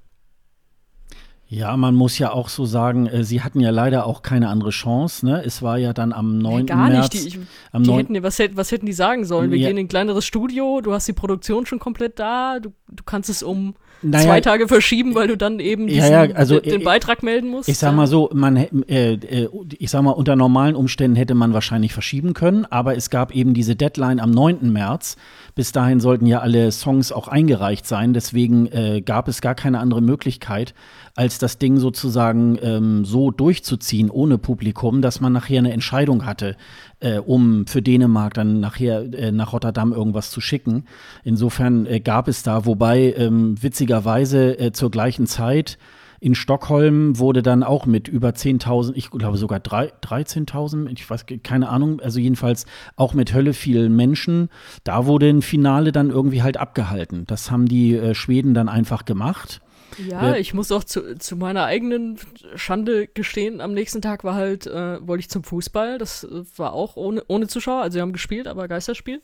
Ja, man muss ja auch so sagen, äh, sie hatten ja leider auch keine andere Chance. Ne? Es war ja dann am 9. Gar März. nicht. Die, ich, am die 9. hätten, was, hätten- was hätten die sagen sollen? Wir Ja. gehen in ein kleineres Studio, du hast die Produktion schon komplett da, du, du kannst es um Naja, zwei Tage verschieben, weil du dann eben Ja, diesen, ja, also, den, Beitrag melden musst. Ich sag ja. mal so, man, äh, äh, ich sag mal, unter normalen Umständen hätte man wahrscheinlich verschieben können, aber es gab eben diese Deadline am 9. März. Bis dahin sollten ja alle Songs auch eingereicht sein, deswegen äh, gab es gar keine andere Möglichkeit, als das Ding sozusagen ähm, so durchzuziehen ohne Publikum, dass man nachher eine Entscheidung hatte, äh, um für Dänemark dann nachher äh, nach Rotterdam irgendwas zu schicken. Insofern äh, gab es da, wobei ähm, witzigerweise äh, zur gleichen Zeit in Stockholm wurde dann auch mit über 10.000, ich glaube sogar drei- 13.000, ich weiß keine Ahnung, also jedenfalls auch mit Hölle vielen Menschen. Da wurde ein Finale dann irgendwie halt abgehalten. Das haben die äh, Schweden dann einfach gemacht. Ja, Wer- ich muss auch zu, zu meiner eigenen Schande gestehen, am nächsten Tag war halt, äh, wollte ich zum Fußball, das äh, war auch ohne, ohne Zuschauer, also sie haben gespielt, aber Geisterspiel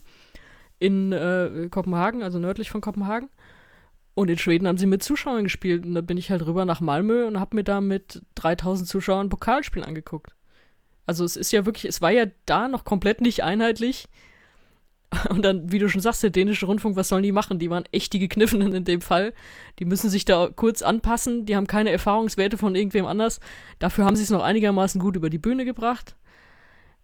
in äh, Kopenhagen, also nördlich von Kopenhagen. Und in Schweden haben sie mit Zuschauern gespielt und da bin ich halt rüber nach Malmö und habe mir da mit 3000 Zuschauern Pokalspiel angeguckt. Also es ist ja wirklich, es war ja da noch komplett nicht einheitlich. Und dann, wie du schon sagst, der dänische Rundfunk, was sollen die machen? Die waren echt die Gekniffenen in dem Fall. Die müssen sich da kurz anpassen. Die haben keine Erfahrungswerte von irgendwem anders. Dafür haben sie es noch einigermaßen gut über die Bühne gebracht.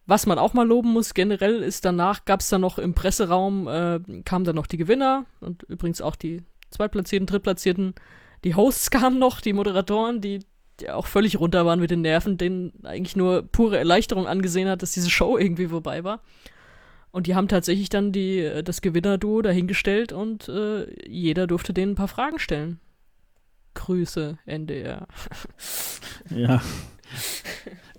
Was man auch mal loben muss, generell ist danach, gab es dann noch im Presseraum, äh, kamen dann noch die Gewinner und übrigens auch die Zweitplatzierten, Drittplatzierten. Die Hosts kamen noch, die Moderatoren, die, die auch völlig runter waren mit den Nerven, denen eigentlich nur pure Erleichterung angesehen hat, dass diese Show irgendwie vorbei war. Und die haben tatsächlich dann die, äh, das Gewinnerduo dahingestellt und äh, jeder durfte denen ein paar Fragen stellen. Grüße, NDR. Ja.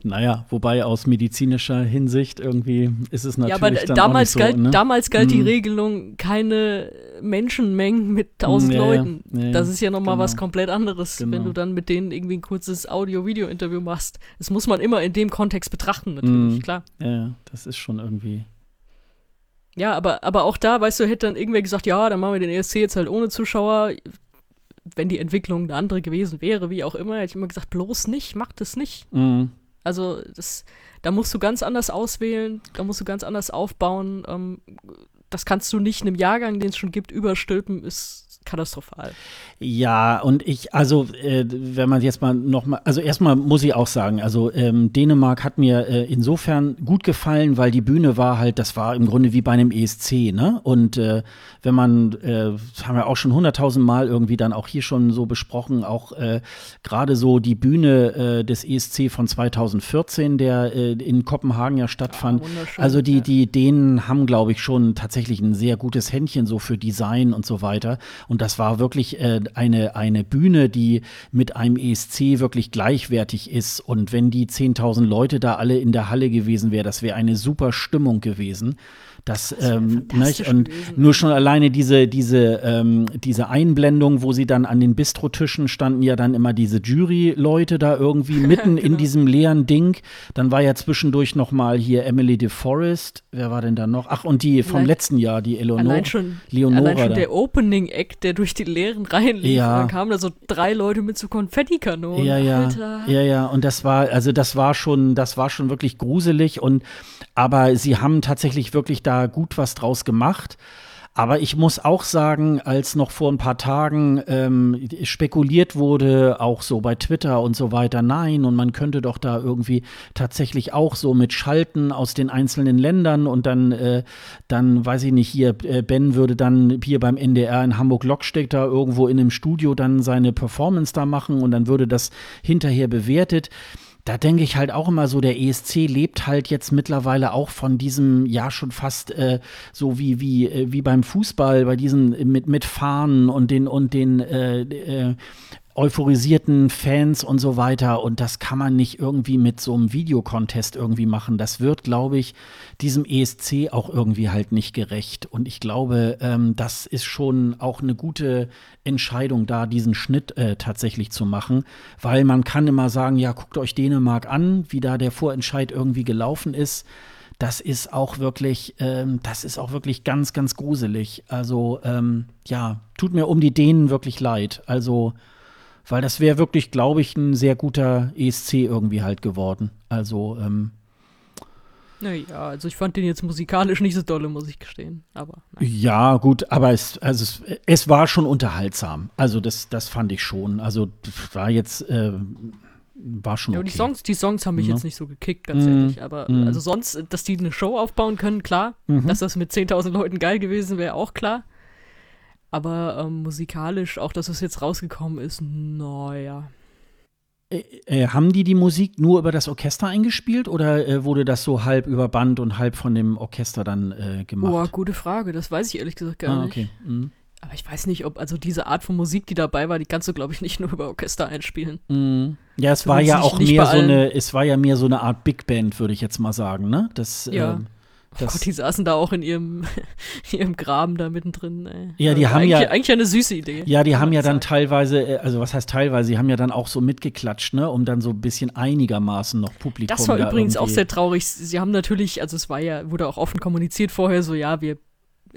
Naja, wobei aus medizinischer Hinsicht irgendwie ist es natürlich ja, aber dann damals, so, galt, ne? damals galt die Mhm. Regelung keine Menschenmengen mit tausend Ja, Leuten. ja, ja, das ist ja nochmal was genau. komplett anderes, wenn Genau. du dann mit denen irgendwie ein kurzes Audio-Video-Interview machst. Das muss man immer in dem Kontext betrachten, natürlich, Mhm. klar. Ja, das ist schon irgendwie. Ja, aber, aber auch da, weißt du, hätte dann irgendwer gesagt, ja, dann machen wir den ESC jetzt halt ohne Zuschauer. Wenn die Entwicklung eine andere gewesen wäre, wie auch immer, hätte ich immer gesagt, bloß nicht, mach das nicht. Mhm. Also das, da musst du ganz anders auswählen, da musst du ganz anders aufbauen. Ähm, das kannst du nicht einem Jahrgang, den es schon gibt, überstülpen, ist katastrophal. Ja, und ich, also, äh, wenn man jetzt mal nochmal, also erstmal muss ich auch sagen, also ähm, Dänemark hat mir äh, insofern gut gefallen, weil die Bühne war halt, das war im Grunde wie bei einem ESC, ne? Und äh, wenn man, äh, das haben wir auch schon hunderttausend Mal irgendwie dann auch hier schon so besprochen, auch äh, gerade so die Bühne äh, des ESC von 2014, der in Kopenhagen ja stattfand. wunderschön, also die, ja. die Dänen haben, glaube ich, schon tatsächlich ein sehr gutes Händchen so für Design und so weiter. Und das war wirklich äh, eine, eine Bühne, die mit einem ESC wirklich gleichwertig ist. Und wenn die 10.000 Leute da alle in der Halle gewesen wäre, das wäre eine super Stimmung gewesen. Das, das ähm, nicht? Und gewesen. nur schon alleine diese, diese, ähm, diese Einblendung, wo sie dann an den Bistrotischen standen, ja dann immer diese Jury-Leute da irgendwie mitten genau. in diesem leeren Ding. Dann war ja zwischendurch noch mal hier Emily DeForest. Wer war denn da noch? Ach, und die vom allein, letzten Jahr, die Eleonora. Allein schon, Leonora allein schon der Opening-Act, der durch die leeren Reihen lief. Ja. Da kamen da so drei Leute mit so Konfettikanonen. Ja, ja. Alter. Ja, ja. Und das war, also das war schon, das war schon wirklich gruselig und aber sie haben tatsächlich wirklich da gut was draus gemacht. Aber ich muss auch sagen, als noch vor ein paar Tagen ähm, spekuliert wurde, auch so bei Twitter und so weiter, nein, und man könnte doch da irgendwie tatsächlich auch so mit Schalten aus den einzelnen Ländern und dann, äh, dann weiß ich nicht, hier, äh, Ben würde dann hier beim NDR in Hamburg-Lockstedt da irgendwo in einem Studio dann seine Performance da machen und dann würde das hinterher bewertet da denke ich halt auch immer so, der ESC lebt halt jetzt mittlerweile auch von diesem, ja, schon fast äh, so wie, wie, äh, wie beim Fußball, bei diesen mit, mit Fahnen und den, und den äh, äh, euphorisierten Fans und so weiter. Und das kann man nicht irgendwie mit so einem Videocontest irgendwie machen. Das wird, glaube ich, diesem ESC auch irgendwie halt nicht gerecht. Und ich glaube, ähm, das ist schon auch eine gute Entscheidung, da diesen Schnitt äh, tatsächlich zu machen. Weil man kann immer sagen, ja, guckt euch Dänemark an, wie da der Vorentscheid irgendwie gelaufen ist das ist auch wirklich, ähm, das ist auch wirklich ganz, ganz gruselig. Also ähm, ja, tut mir um die Dänen wirklich leid. Also weil das wäre wirklich, glaube ich, ein sehr guter ESC irgendwie halt geworden. Also, ähm, naja, also ich fand den jetzt musikalisch nicht so dolle, muss ich gestehen. Aber nein. ja, gut, aber es, also es, es, war schon unterhaltsam. Also das, das fand ich schon. Also war jetzt äh, war schon. Ja, okay. die Songs, die Songs haben mich ja. jetzt nicht so gekickt, ganz mm, ehrlich. Aber mm. also sonst, dass die eine Show aufbauen können, klar. Mhm. Dass das mit 10.000 Leuten geil gewesen wäre, auch klar. Aber ähm, musikalisch, auch dass es jetzt rausgekommen ist, naja. Äh, äh, haben die die Musik nur über das Orchester eingespielt oder äh, wurde das so halb über Band und halb von dem Orchester dann äh, gemacht? Boah, gute Frage. Das weiß ich ehrlich gesagt gar ah, okay. nicht. Mhm. Aber ich weiß nicht, ob, also diese Art von Musik, die dabei war, die kannst du, glaube ich, nicht nur über Orchester einspielen. Mhm. Ja, es war ja auch mehr so eine, es war ja mehr so eine Art Big Band, würde ich jetzt mal sagen, ne? Das, ja. Ähm, das Gott, die saßen da auch in ihrem, in ihrem Graben da mittendrin. Ey. Ja, die also haben ja eigentlich eine süße Idee. Ja, die haben ja dann teilweise, äh, also was heißt teilweise, die haben ja dann auch so mitgeklatscht, ne, um dann so ein bisschen einigermaßen noch Publikum. Das war da übrigens irgendwie. auch sehr traurig. Sie haben natürlich, also es war ja, wurde auch offen kommuniziert vorher, so ja, wir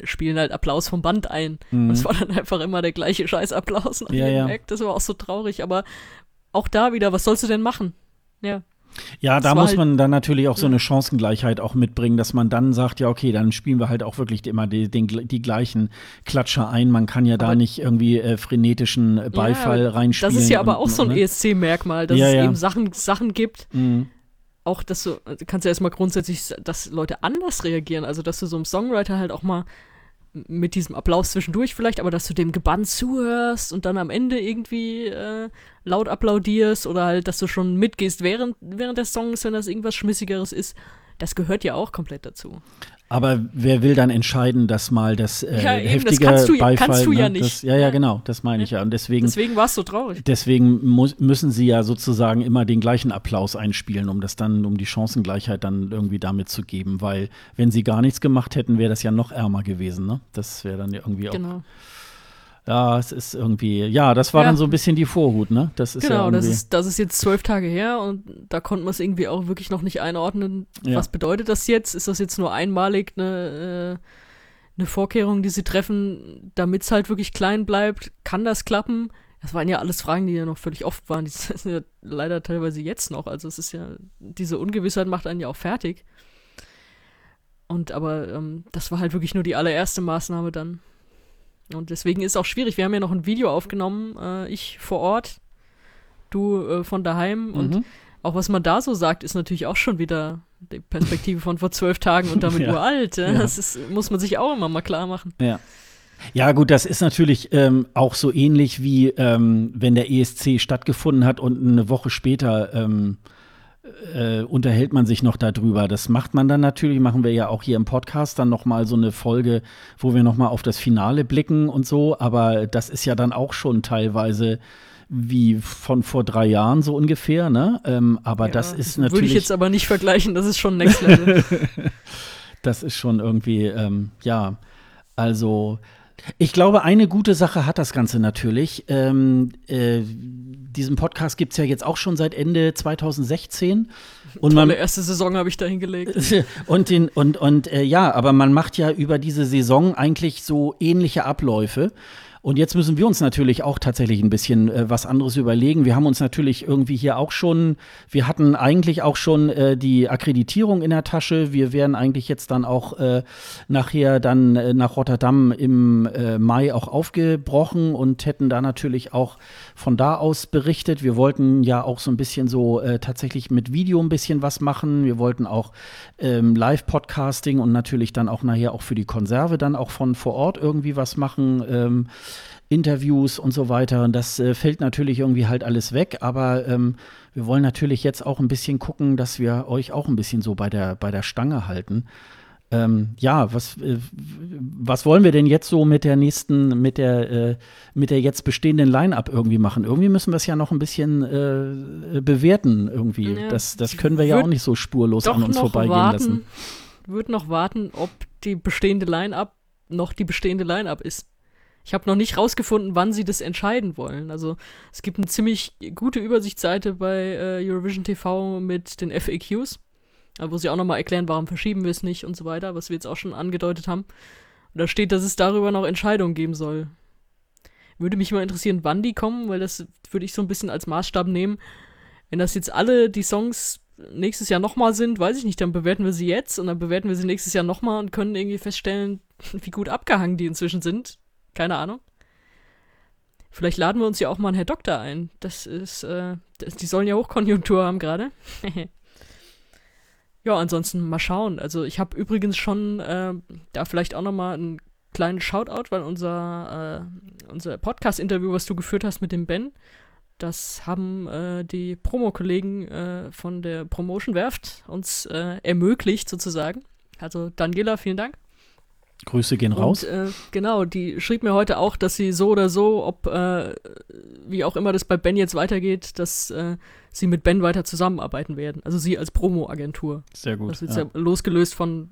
spielen halt Applaus vom Band ein. Mhm. Und es war dann einfach immer der gleiche Scheiß-Applaus nach ja, ja. Act. Das war auch so traurig, aber auch da wieder, was sollst du denn machen? Ja. Ja, da muss halt, man dann natürlich auch so eine Chancengleichheit auch mitbringen, dass man dann sagt, ja, okay, dann spielen wir halt auch wirklich immer die, den, die gleichen Klatscher ein. Man kann ja da nicht irgendwie äh, frenetischen Beifall ja, reinspielen. Das ist ja aber auch so ein ne? ESC-Merkmal, dass ja, es ja. eben Sachen, Sachen gibt. Mhm. Auch, dass du, du kannst ja erstmal grundsätzlich, dass Leute anders reagieren. Also, dass du so einem Songwriter halt auch mal mit diesem Applaus zwischendurch vielleicht, aber dass du dem gebannt zuhörst und dann am Ende irgendwie äh, laut applaudierst oder halt, dass du schon mitgehst während, während des Songs, wenn das irgendwas Schmissigeres ist, das gehört ja auch komplett dazu. Aber wer will dann entscheiden, dass mal das äh, ja, heftige das kannst du, Beifall, kannst du ja ne, nicht. Das, ja, ja, genau, das meine ich ja. Und deswegen, deswegen war es so traurig. Deswegen muss, müssen sie ja sozusagen immer den gleichen Applaus einspielen, um das dann, um die Chancengleichheit dann irgendwie damit zu geben. Weil wenn sie gar nichts gemacht hätten, wäre das ja noch ärmer gewesen. Ne? Das wäre dann irgendwie auch. Ja, es ist irgendwie, ja, das war ja. dann so ein bisschen die Vorhut, ne? Das ist genau, ja das ist, das ist jetzt zwölf Tage her und da konnte man es irgendwie auch wirklich noch nicht einordnen. Ja. Was bedeutet das jetzt? Ist das jetzt nur einmalig eine, äh, eine Vorkehrung, die sie treffen, damit es halt wirklich klein bleibt? Kann das klappen? Das waren ja alles Fragen, die ja noch völlig oft waren. Die sind ja leider teilweise jetzt noch. Also es ist ja, diese Ungewissheit macht einen ja auch fertig. Und aber ähm, das war halt wirklich nur die allererste Maßnahme dann. Und deswegen ist es auch schwierig. Wir haben ja noch ein Video aufgenommen, äh, ich vor Ort, du äh, von daheim. Mhm. Und auch was man da so sagt, ist natürlich auch schon wieder die Perspektive von vor zwölf Tagen und damit ja. uralt. Ja? Das ist, muss man sich auch immer mal klar machen. Ja. Ja, gut, das ist natürlich ähm, auch so ähnlich wie ähm, wenn der ESC stattgefunden hat und eine Woche später ähm, äh, unterhält man sich noch darüber. Das macht man dann natürlich, machen wir ja auch hier im Podcast dann noch mal so eine Folge, wo wir noch mal auf das Finale blicken und so. Aber das ist ja dann auch schon teilweise wie von vor drei Jahren so ungefähr, ne? Ähm, aber ja, das ist natürlich. Würde ich jetzt aber nicht vergleichen, das ist schon Next Level. das ist schon irgendwie, ähm, ja, also ich glaube, eine gute Sache hat das Ganze natürlich. Ähm, äh, diesen Podcast gibt es ja jetzt auch schon seit Ende 2016. Und Tolle man, erste Saison habe ich da hingelegt. und den, und, und äh, ja, aber man macht ja über diese Saison eigentlich so ähnliche Abläufe. Und jetzt müssen wir uns natürlich auch tatsächlich ein bisschen äh, was anderes überlegen. Wir haben uns natürlich irgendwie hier auch schon, wir hatten eigentlich auch schon äh, die Akkreditierung in der Tasche. Wir wären eigentlich jetzt dann auch äh, nachher dann äh, nach Rotterdam im äh, Mai auch aufgebrochen und hätten da natürlich auch von da aus berichtet. Wir wollten ja auch so ein bisschen so äh, tatsächlich mit Video ein bisschen was machen. Wir wollten auch ähm, Live-Podcasting und natürlich dann auch nachher auch für die Konserve dann auch von vor Ort irgendwie was machen. Ähm, Interviews und so weiter. Und das äh, fällt natürlich irgendwie halt alles weg. Aber ähm, wir wollen natürlich jetzt auch ein bisschen gucken, dass wir euch auch ein bisschen so bei der, bei der Stange halten. Ähm, ja, was, äh, was wollen wir denn jetzt so mit der nächsten, mit der, äh, mit der jetzt bestehenden Line-Up irgendwie machen? Irgendwie müssen wir es ja noch ein bisschen äh, bewerten irgendwie. Ja, das, das können wir ja auch nicht so spurlos an uns vorbeigehen warten, lassen. Würde noch warten, ob die bestehende Line-Up noch die bestehende Line-Up ist. Ich habe noch nicht rausgefunden, wann sie das entscheiden wollen. Also es gibt eine ziemlich gute Übersichtsseite bei äh, Eurovision TV mit den FAQs, äh, wo sie auch nochmal erklären, warum verschieben wir es nicht und so weiter, was wir jetzt auch schon angedeutet haben. Und da steht, dass es darüber noch Entscheidungen geben soll. Würde mich mal interessieren, wann die kommen, weil das würde ich so ein bisschen als Maßstab nehmen. Wenn das jetzt alle die Songs nächstes Jahr nochmal sind, weiß ich nicht, dann bewerten wir sie jetzt und dann bewerten wir sie nächstes Jahr nochmal und können irgendwie feststellen, wie gut abgehangen die inzwischen sind. Keine Ahnung. Vielleicht laden wir uns ja auch mal einen Herr Doktor ein. Das ist, äh, das, die sollen ja Hochkonjunktur haben gerade. ja, ansonsten mal schauen. Also ich habe übrigens schon äh, da vielleicht auch noch mal einen kleinen Shoutout, weil unser, äh, unser Podcast-Interview, was du geführt hast mit dem Ben, das haben äh, die Promo-Kollegen äh, von der Promotion Werft uns äh, ermöglicht sozusagen. Also Daniela, vielen Dank. Grüße gehen raus. Und, äh, genau, die schrieb mir heute auch, dass sie so oder so, ob äh, wie auch immer das bei Ben jetzt weitergeht, dass äh, sie mit Ben weiter zusammenarbeiten werden. Also sie als Promo-Agentur. Sehr gut. Das ist ja. ja losgelöst von,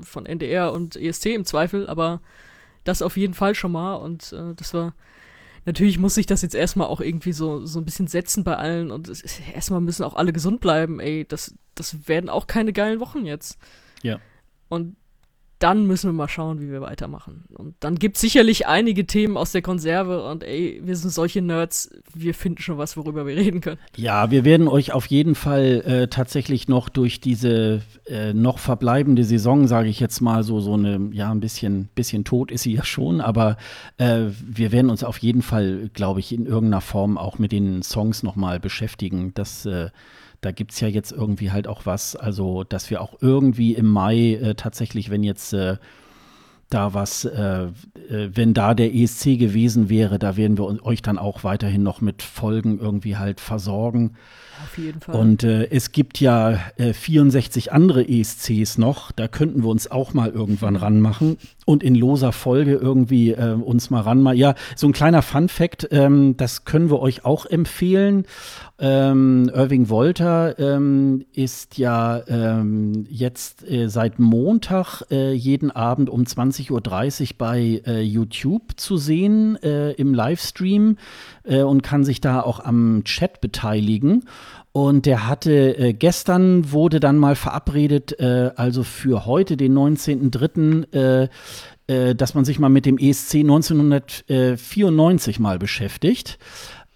von NDR und ESC im Zweifel, aber das auf jeden Fall schon mal. Und äh, das war. Natürlich muss sich das jetzt erstmal auch irgendwie so, so ein bisschen setzen bei allen und erstmal müssen auch alle gesund bleiben, ey. Das, das werden auch keine geilen Wochen jetzt. Ja. Und dann müssen wir mal schauen, wie wir weitermachen. Und dann gibt es sicherlich einige Themen aus der Konserve und ey, wir sind solche Nerds, wir finden schon was, worüber wir reden können. Ja, wir werden euch auf jeden Fall äh, tatsächlich noch durch diese äh, noch verbleibende Saison, sage ich jetzt mal, so, so eine, ja, ein bisschen, bisschen tot ist sie ja schon, aber äh, wir werden uns auf jeden Fall, glaube ich, in irgendeiner Form auch mit den Songs nochmal beschäftigen. Das äh, da gibt es ja jetzt irgendwie halt auch was, also dass wir auch irgendwie im Mai äh, tatsächlich, wenn jetzt äh, da was, äh, äh wenn da der ESC gewesen wäre, da werden wir euch dann auch weiterhin noch mit Folgen irgendwie halt versorgen. Auf jeden Fall. Und äh, es gibt ja äh, 64 andere ESCs noch. Da könnten wir uns auch mal irgendwann ranmachen und in loser Folge irgendwie äh, uns mal ranmachen. Ja, so ein kleiner Fun-Fact, ähm, das können wir euch auch empfehlen. Ähm, Irving Wolter ähm, ist ja ähm, jetzt äh, seit Montag äh, jeden Abend um 20.30 Uhr bei äh, YouTube zu sehen im Livestream und kann sich da auch am Chat beteiligen. Und der hatte äh, gestern wurde dann mal verabredet, also für heute, den 19.03., dass man sich mal mit dem ESC 1994 mal beschäftigt.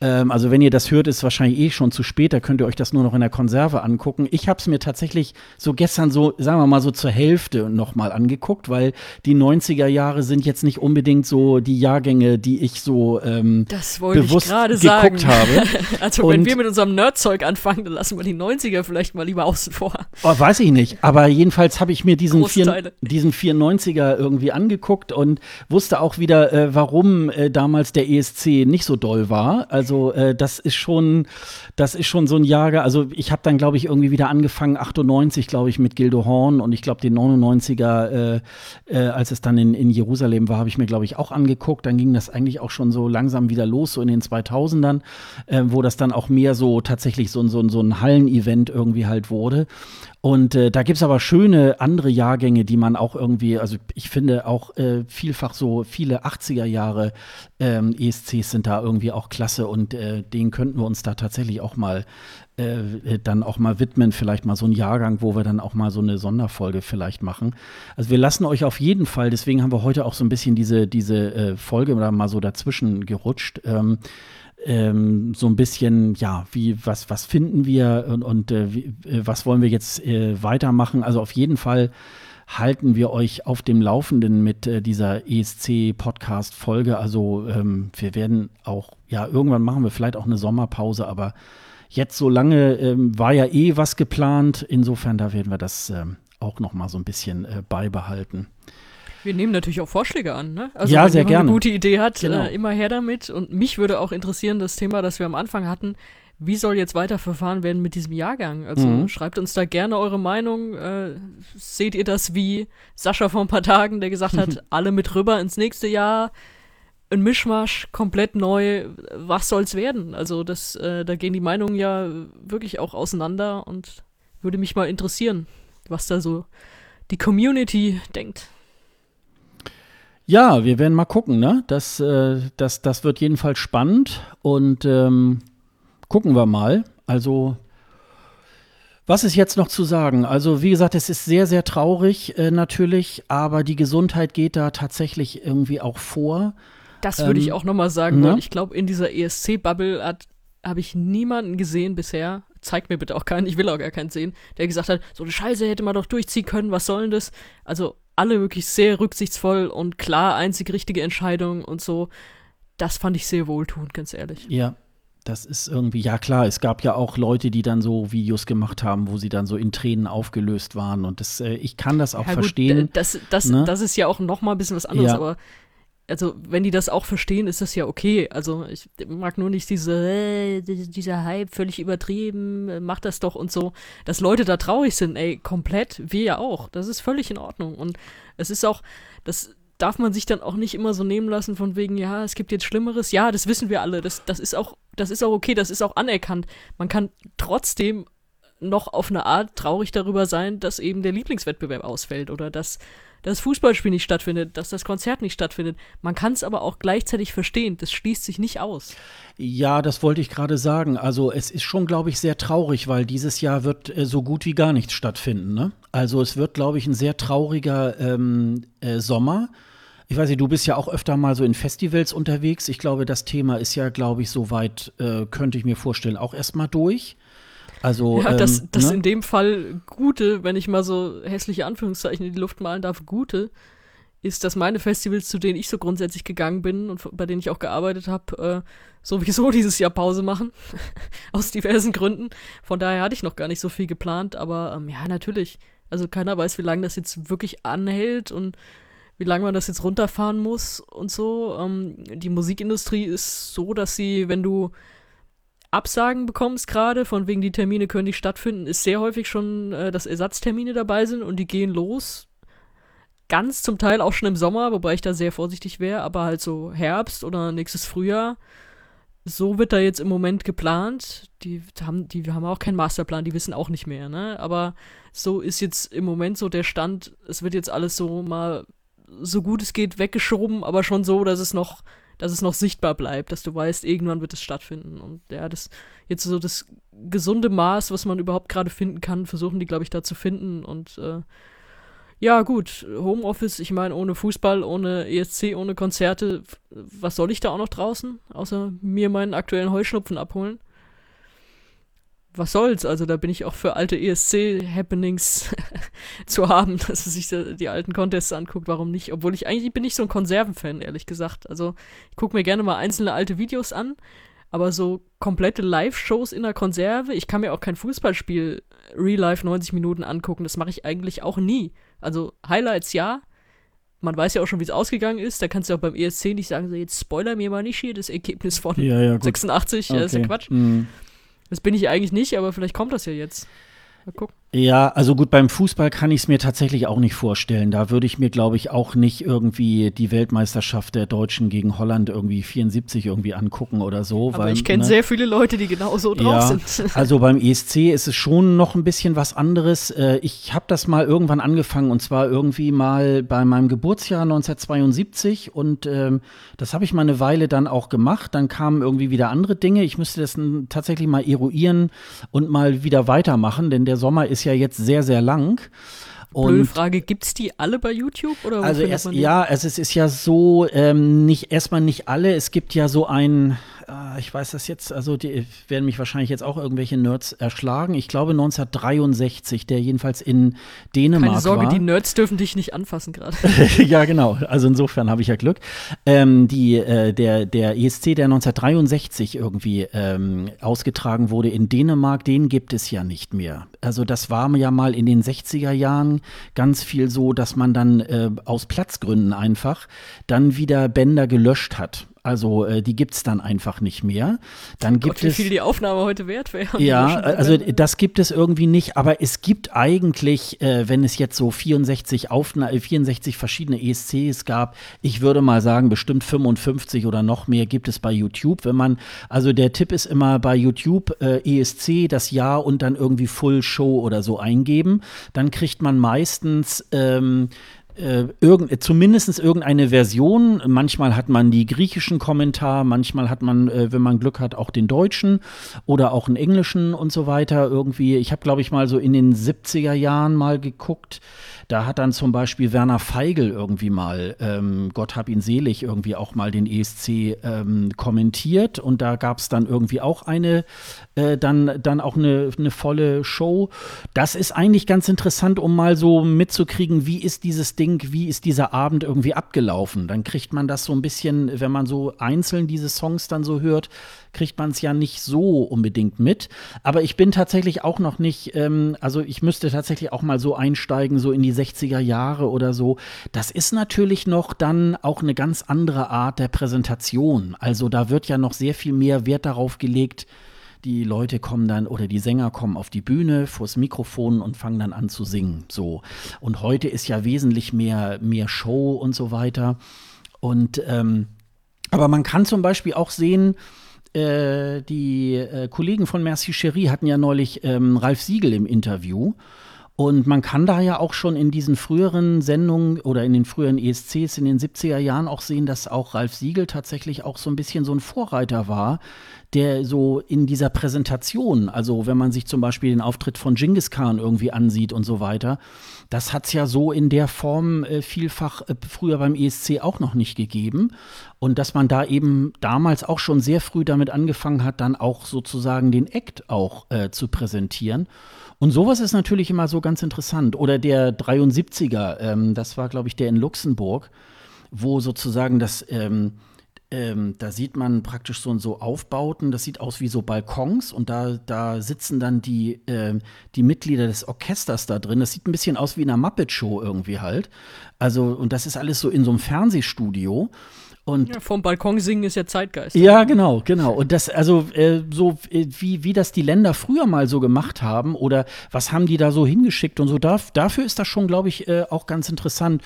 Ähm, also wenn ihr das hört, ist es wahrscheinlich eh schon zu spät, da könnt ihr euch das nur noch in der Konserve angucken. Ich habe es mir tatsächlich so gestern so, sagen wir mal so zur Hälfte nochmal angeguckt, weil die 90er Jahre sind jetzt nicht unbedingt so die Jahrgänge, die ich so ähm, das bewusst ich geguckt sagen. habe. also Und wenn wir mit unserem Nerdzeug anfangen, dann lassen wir die 90er vielleicht mal lieber außen vor. Oh, weiß ich nicht, aber jedenfalls habe ich mir diesen, vier, diesen 94er irgendwie angeguckt und wusste auch wieder, äh, warum äh, damals der ESC nicht so doll war. Also also äh, das ist schon, das ist schon so ein Jahrgang. Also ich habe dann, glaube ich, irgendwie wieder angefangen, 98, glaube ich, mit Gildo Horn und ich glaube den 99er, äh, äh, als es dann in, in Jerusalem war, habe ich mir, glaube ich, auch angeguckt. Dann ging das eigentlich auch schon so langsam wieder los, so in den 2000ern, äh, wo das dann auch mehr so tatsächlich so, so, so ein Hallenevent irgendwie halt wurde. Und äh, da gibt es aber schöne andere Jahrgänge, die man auch irgendwie, also ich finde auch äh, vielfach so viele 80er Jahre ähm, ESCs sind da irgendwie auch klasse und äh, denen könnten wir uns da tatsächlich auch mal äh, dann auch mal widmen, vielleicht mal so ein Jahrgang, wo wir dann auch mal so eine Sonderfolge vielleicht machen. Also wir lassen euch auf jeden Fall, deswegen haben wir heute auch so ein bisschen diese, diese äh, Folge oder mal so dazwischen gerutscht. Ähm, ähm, so ein bisschen, ja, wie, was, was finden wir und, und äh, wie, äh, was wollen wir jetzt äh, weitermachen? Also auf jeden Fall halten wir euch auf dem Laufenden mit äh, dieser ESC-Podcast-Folge. Also ähm, wir werden auch, ja, irgendwann machen wir vielleicht auch eine Sommerpause, aber jetzt so lange ähm, war ja eh was geplant. Insofern, da werden wir das ähm, auch noch mal so ein bisschen äh, beibehalten. Wir nehmen natürlich auch Vorschläge an, ne? Also ja, wenn sehr jemand gerne. eine gute Idee hat, Genau. äh, immer her damit. Und mich würde auch interessieren, das Thema, das wir am Anfang hatten, wie soll jetzt weiter verfahren werden mit diesem Jahrgang? Also Mhm. schreibt uns da gerne eure Meinung. Äh, seht ihr das wie Sascha vor ein paar Tagen, der gesagt hat, alle mit rüber ins nächste Jahr? Ein Mischmasch, komplett neu. Was soll's werden? Also das, äh, da gehen die Meinungen ja wirklich auch auseinander und würde mich mal interessieren, was da so die Community denkt. Ja, wir werden mal gucken, ne? Das, äh, das, das wird jedenfalls spannend und ähm, gucken wir mal. Also, was ist jetzt noch zu sagen? Also, wie gesagt, es ist sehr, sehr traurig äh, natürlich, aber die Gesundheit geht da tatsächlich irgendwie auch vor. Das würde ich Ähm, auch nochmal sagen ne? Ich glaube, in dieser ESC-Bubble habe ich niemanden gesehen bisher, zeigt mir bitte auch keinen, ich will auch gar keinen sehen, der gesagt hat, so eine Scheiße hätte man doch durchziehen können, was soll denn das? Also alle wirklich sehr rücksichtsvoll und klar, einzig richtige Entscheidung und so. Das fand ich sehr wohltuend, ganz ehrlich. Ja, das ist irgendwie, ja klar, es gab ja auch Leute, die dann so Videos gemacht haben, wo sie dann so in Tränen aufgelöst waren und das, äh, ich kann das auch Ja, gut, verstehen. d- das, das, ne? das ist ja auch noch mal ein bisschen was anderes, Ja. aber also wenn die das auch verstehen, ist das ja okay. Also ich mag nur nicht diese, äh, die- dieser Hype völlig übertrieben, äh, mach das doch und so. Dass Leute da traurig sind, ey, komplett, wir ja auch. Das ist völlig in Ordnung. Und es ist auch, das darf man sich dann auch nicht immer so nehmen lassen von wegen, ja, es gibt jetzt Schlimmeres. Ja, das wissen wir alle. Das, das ist auch, das ist auch okay, das ist auch anerkannt. Man kann trotzdem noch auf eine Art traurig darüber sein, dass eben der Lieblingswettbewerb ausfällt oder dass das Fußballspiel nicht stattfindet, dass das Konzert nicht stattfindet. Man kann es aber auch gleichzeitig verstehen. Das schließt sich nicht aus. Ja, das wollte ich gerade sagen. Also es ist schon, glaube ich, sehr traurig, weil dieses Jahr wird äh, so gut wie gar nichts stattfinden. Ne? Also es wird, glaube ich, ein sehr trauriger ähm, äh, Sommer. Ich weiß nicht, du bist ja auch öfter mal so in Festivals unterwegs. Ich glaube, das Thema ist ja, glaube ich, soweit, äh, könnte ich mir vorstellen, auch erstmal durch. Also, Ja, das, ähm, das ne? in dem Fall Gute, wenn ich mal so hässliche Anführungszeichen in die Luft malen darf, Gute, ist, dass meine Festivals, zu denen ich so grundsätzlich gegangen bin und bei denen ich auch gearbeitet habe, äh, sowieso dieses Jahr Pause machen. Aus diversen Gründen. Von daher hatte ich noch gar nicht so viel geplant, aber ähm, ja, natürlich. Also keiner weiß, wie lange das jetzt wirklich anhält und wie lange man das jetzt runterfahren muss und so. Ähm, die Musikindustrie ist so, dass sie, wenn du Absagen bekommst gerade, von wegen die Termine können nicht stattfinden, ist sehr häufig schon, äh, dass Ersatztermine dabei sind und die gehen los. Ganz zum Teil auch schon im Sommer, wobei ich da sehr vorsichtig wäre, aber halt so Herbst oder nächstes Frühjahr. So wird da jetzt im Moment geplant. Die haben, die haben auch keinen Masterplan, die wissen auch nicht mehr, ne? Aber so ist jetzt im Moment so der Stand, es wird jetzt alles so mal so gut es geht weggeschoben, aber schon so, dass es noch, dass es noch sichtbar bleibt, dass du weißt, irgendwann wird es stattfinden. Und ja, das jetzt so das gesunde Maß, was man überhaupt gerade finden kann, versuchen die, glaube ich, da zu finden. Und äh, ja, gut, Homeoffice, ich meine, ohne Fußball, ohne ESC, ohne Konzerte, was soll ich da auch noch draußen, außer mir meinen aktuellen Heuschnupfen abholen? Was soll's? Also da bin ich auch für alte ESC-Happenings zu haben, dass man sich die alten Contests anguckt, warum nicht? Obwohl ich eigentlich bin nicht so ein Konservenfan, ehrlich gesagt. Also ich gucke mir gerne mal einzelne alte Videos an, aber so komplette Live-Shows in der Konserve, ich kann mir auch kein Fußballspiel Real Life 90 Minuten angucken, das mache ich eigentlich auch nie. Also Highlights ja, man weiß ja auch schon, wie es ausgegangen ist, da kannst du auch beim ESC nicht sagen, so jetzt spoiler mir mal nicht hier das Ergebnis von Ja, ja, gut. 86, ja, ist ja Okay. Quatsch. Mm. Das bin ich eigentlich nicht, aber vielleicht kommt das ja jetzt. Mal gucken. Ja, also gut, beim Fußball kann ich es mir tatsächlich auch nicht vorstellen. Da würde ich mir, glaube ich, auch nicht irgendwie die Weltmeisterschaft der Deutschen gegen Holland irgendwie 74 irgendwie angucken oder so. Aber weil, ich kenne ne? sehr viele Leute, die genauso drauf Ja, sind. also beim ESC ist es schon noch ein bisschen was anderes. Äh, Ich habe das mal irgendwann angefangen und zwar irgendwie mal bei meinem Geburtsjahr 1972 und ähm, das habe ich mal eine Weile dann auch gemacht. Dann kamen irgendwie wieder andere Dinge. Ich müsste das tatsächlich mal eruieren und mal wieder weitermachen, denn der Sommer ist ja jetzt sehr, sehr lang. Blöde Und Frage, gibt's die alle bei YouTube? Oder also erst, ja, also es ist ja so, ähm, nicht erstmal nicht alle. Es gibt ja so ein, äh, ich weiß das jetzt, also die werden mich wahrscheinlich jetzt auch irgendwelche Nerds erschlagen. Ich glaube 1963, der jedenfalls in Dänemark Keine Sorge, war. die Nerds dürfen dich nicht anfassen gerade. ja, genau. Also insofern habe ich ja Glück. Ähm, die, äh, der, der ESC, der 1963 irgendwie ähm, ausgetragen wurde in Dänemark, den gibt es ja nicht mehr. Also das war ja mal in den 60er Jahren ganz viel so, dass man dann äh, aus Platzgründen einfach dann wieder Bänder gelöscht hat. Also äh, die gibt es dann einfach nicht mehr. Dann gibt Gott, wie es viel die Aufnahme heute wert wäre. ja, also das gibt es irgendwie nicht, aber es gibt eigentlich, äh, wenn es jetzt so 64, Aufna äh, 64 verschiedene ESCs gab, ich würde mal sagen, bestimmt 55 oder noch mehr gibt es bei YouTube. Wenn man, also der Tipp ist immer bei YouTube äh, ESC das Jahr und dann irgendwie Full Show oder so eingeben, dann kriegt man meistens ähm, äh, irgend, zumindest irgendeine Version. Manchmal hat man die griechischen Kommentar, manchmal hat man, äh, wenn man Glück hat, auch den deutschen oder auch einen englischen und so weiter. Irgendwie, ich habe, glaube ich, mal so in den 70er Jahren mal geguckt. Da hat dann zum Beispiel Werner Feigl irgendwie mal, ähm, Gott hab ihn selig, irgendwie auch mal den ESC ähm, kommentiert. Und da gab es dann irgendwie auch eine, äh, dann, dann auch eine, eine volle Show. Das ist eigentlich ganz interessant, um mal so mitzukriegen, wie ist dieses Ding, wie ist dieser Abend irgendwie abgelaufen. Dann kriegt man das so ein bisschen, wenn man so einzeln diese Songs dann so hört, kriegt man es ja nicht so unbedingt mit. Aber ich bin tatsächlich auch noch nicht, ähm, also ich müsste tatsächlich auch mal so einsteigen, so in die 60er Jahre oder so. Das ist natürlich noch dann auch eine ganz andere Art der Präsentation. Also da wird ja noch sehr viel mehr Wert darauf gelegt, die Leute kommen dann oder die Sänger kommen auf die Bühne vors Mikrofon und fangen dann an zu singen. So. Und heute ist ja wesentlich mehr, mehr Show und so weiter. Und ähm, aber man kann zum Beispiel auch sehen, äh, die äh, Kollegen von Merci Cherie hatten ja neulich ähm, Ralf Siegel im Interview. Und man kann da ja auch schon in diesen früheren Sendungen oder in den früheren ESCs in den 70er Jahren auch sehen, dass auch Ralf Siegel tatsächlich auch so ein bisschen so ein Vorreiter war, der so in dieser Präsentation, also wenn man sich zum Beispiel den Auftritt von Genghis Khan irgendwie ansieht und so weiter, das hat es ja so in der Form äh, vielfach äh, früher beim ESC auch noch nicht gegeben. Und dass man da eben damals auch schon sehr früh damit angefangen hat, dann auch sozusagen den Act auch äh, zu präsentieren. Und sowas ist natürlich immer so ganz interessant. Oder der 73er, ähm, das war, glaube ich, der in Luxemburg, wo sozusagen das, ähm, ähm, da sieht man praktisch so, so Aufbauten, das sieht aus wie so Balkons und da, da sitzen dann die, ähm, die Mitglieder des Orchesters da drin. Das sieht ein bisschen aus wie in einer Muppet-Show irgendwie halt. Also, und das ist alles so in so einem Fernsehstudio. Und Ja, vom Balkon singen ist ja Zeitgeist. ja, genau, genau. Und das, also äh, so äh, wie, wie das die Länder früher mal so gemacht haben oder was haben die da so hingeschickt und so, da, dafür ist das schon, glaube ich, äh, auch ganz interessant.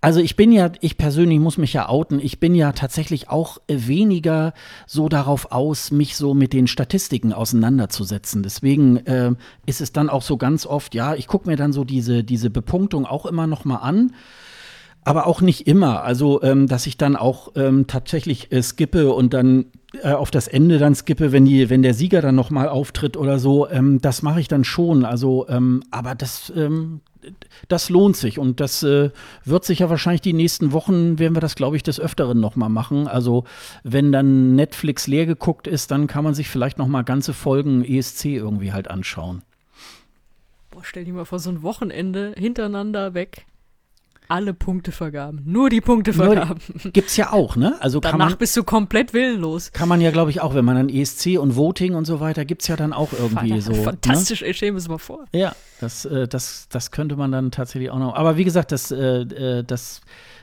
Also ich bin ja, ich persönlich muss mich ja outen, ich bin ja tatsächlich auch weniger so darauf aus, mich so mit den Statistiken auseinanderzusetzen. Deswegen äh, ist es dann auch so ganz oft, ja, ich gucke mir dann so diese, diese Bepunktung auch immer noch mal an. Aber auch nicht immer. Also, ähm, dass ich dann auch ähm, tatsächlich äh, skippe und dann äh, auf das Ende dann skippe, wenn, die, wenn der Sieger dann noch mal auftritt oder so. Ähm, das mache ich dann schon. Also, ähm, aber das, ähm, das lohnt sich und das äh, wird sich ja wahrscheinlich die nächsten Wochen, werden wir das, glaube ich, des Öfteren noch mal machen. Also, wenn dann Netflix leer geguckt ist, dann kann man sich vielleicht noch mal ganze Folgen ESC irgendwie halt anschauen. Boah, stell dir mal vor, so ein Wochenende hintereinander weg. Alle Punkte vergaben. Nur die Punkte Nur vergaben. Gibt's ja auch, ne? Also kann Danach man, bist du komplett willenlos. kann man ja, glaube ich, auch, wenn man dann ESC und Voting und so weiter, gibt's ja dann auch irgendwie so. Ne? Fantastisch, ey, stell mir das mal vor. Ja, das, äh, das, das könnte man dann tatsächlich auch noch. Aber wie gesagt, das, äh, äh, das,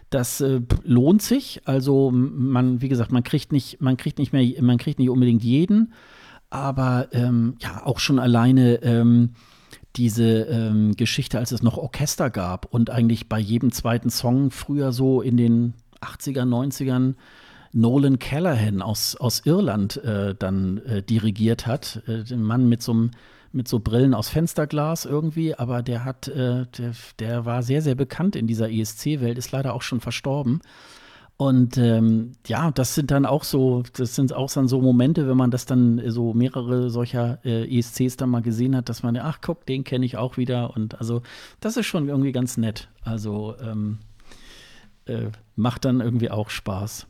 das äh, lohnt sich. Also man, wie gesagt, man kriegt nicht, man kriegt nicht mehr, man kriegt nicht unbedingt jeden, aber ähm, ja, auch schon alleine ähm, diese ähm, Geschichte, als es noch Orchester gab und eigentlich bei jedem zweiten Song früher so in den 80er, 90ern Nolan Callahan aus, aus Irland äh, dann äh, dirigiert hat. Äh, den Mann mit so mit so Brillen aus Fensterglas irgendwie, aber der hat, äh, der, der war sehr, sehr bekannt in dieser ESC-Welt, ist leider auch schon verstorben. Und ähm, ja, das sind dann auch so, das sind auch dann so Momente, wenn man das dann so mehrere solcher äh, ESCs dann mal gesehen hat, dass man, ach guck, den kenne ich auch wieder. Und also das ist schon irgendwie ganz nett. Also ähm, äh, macht dann irgendwie auch Spaß.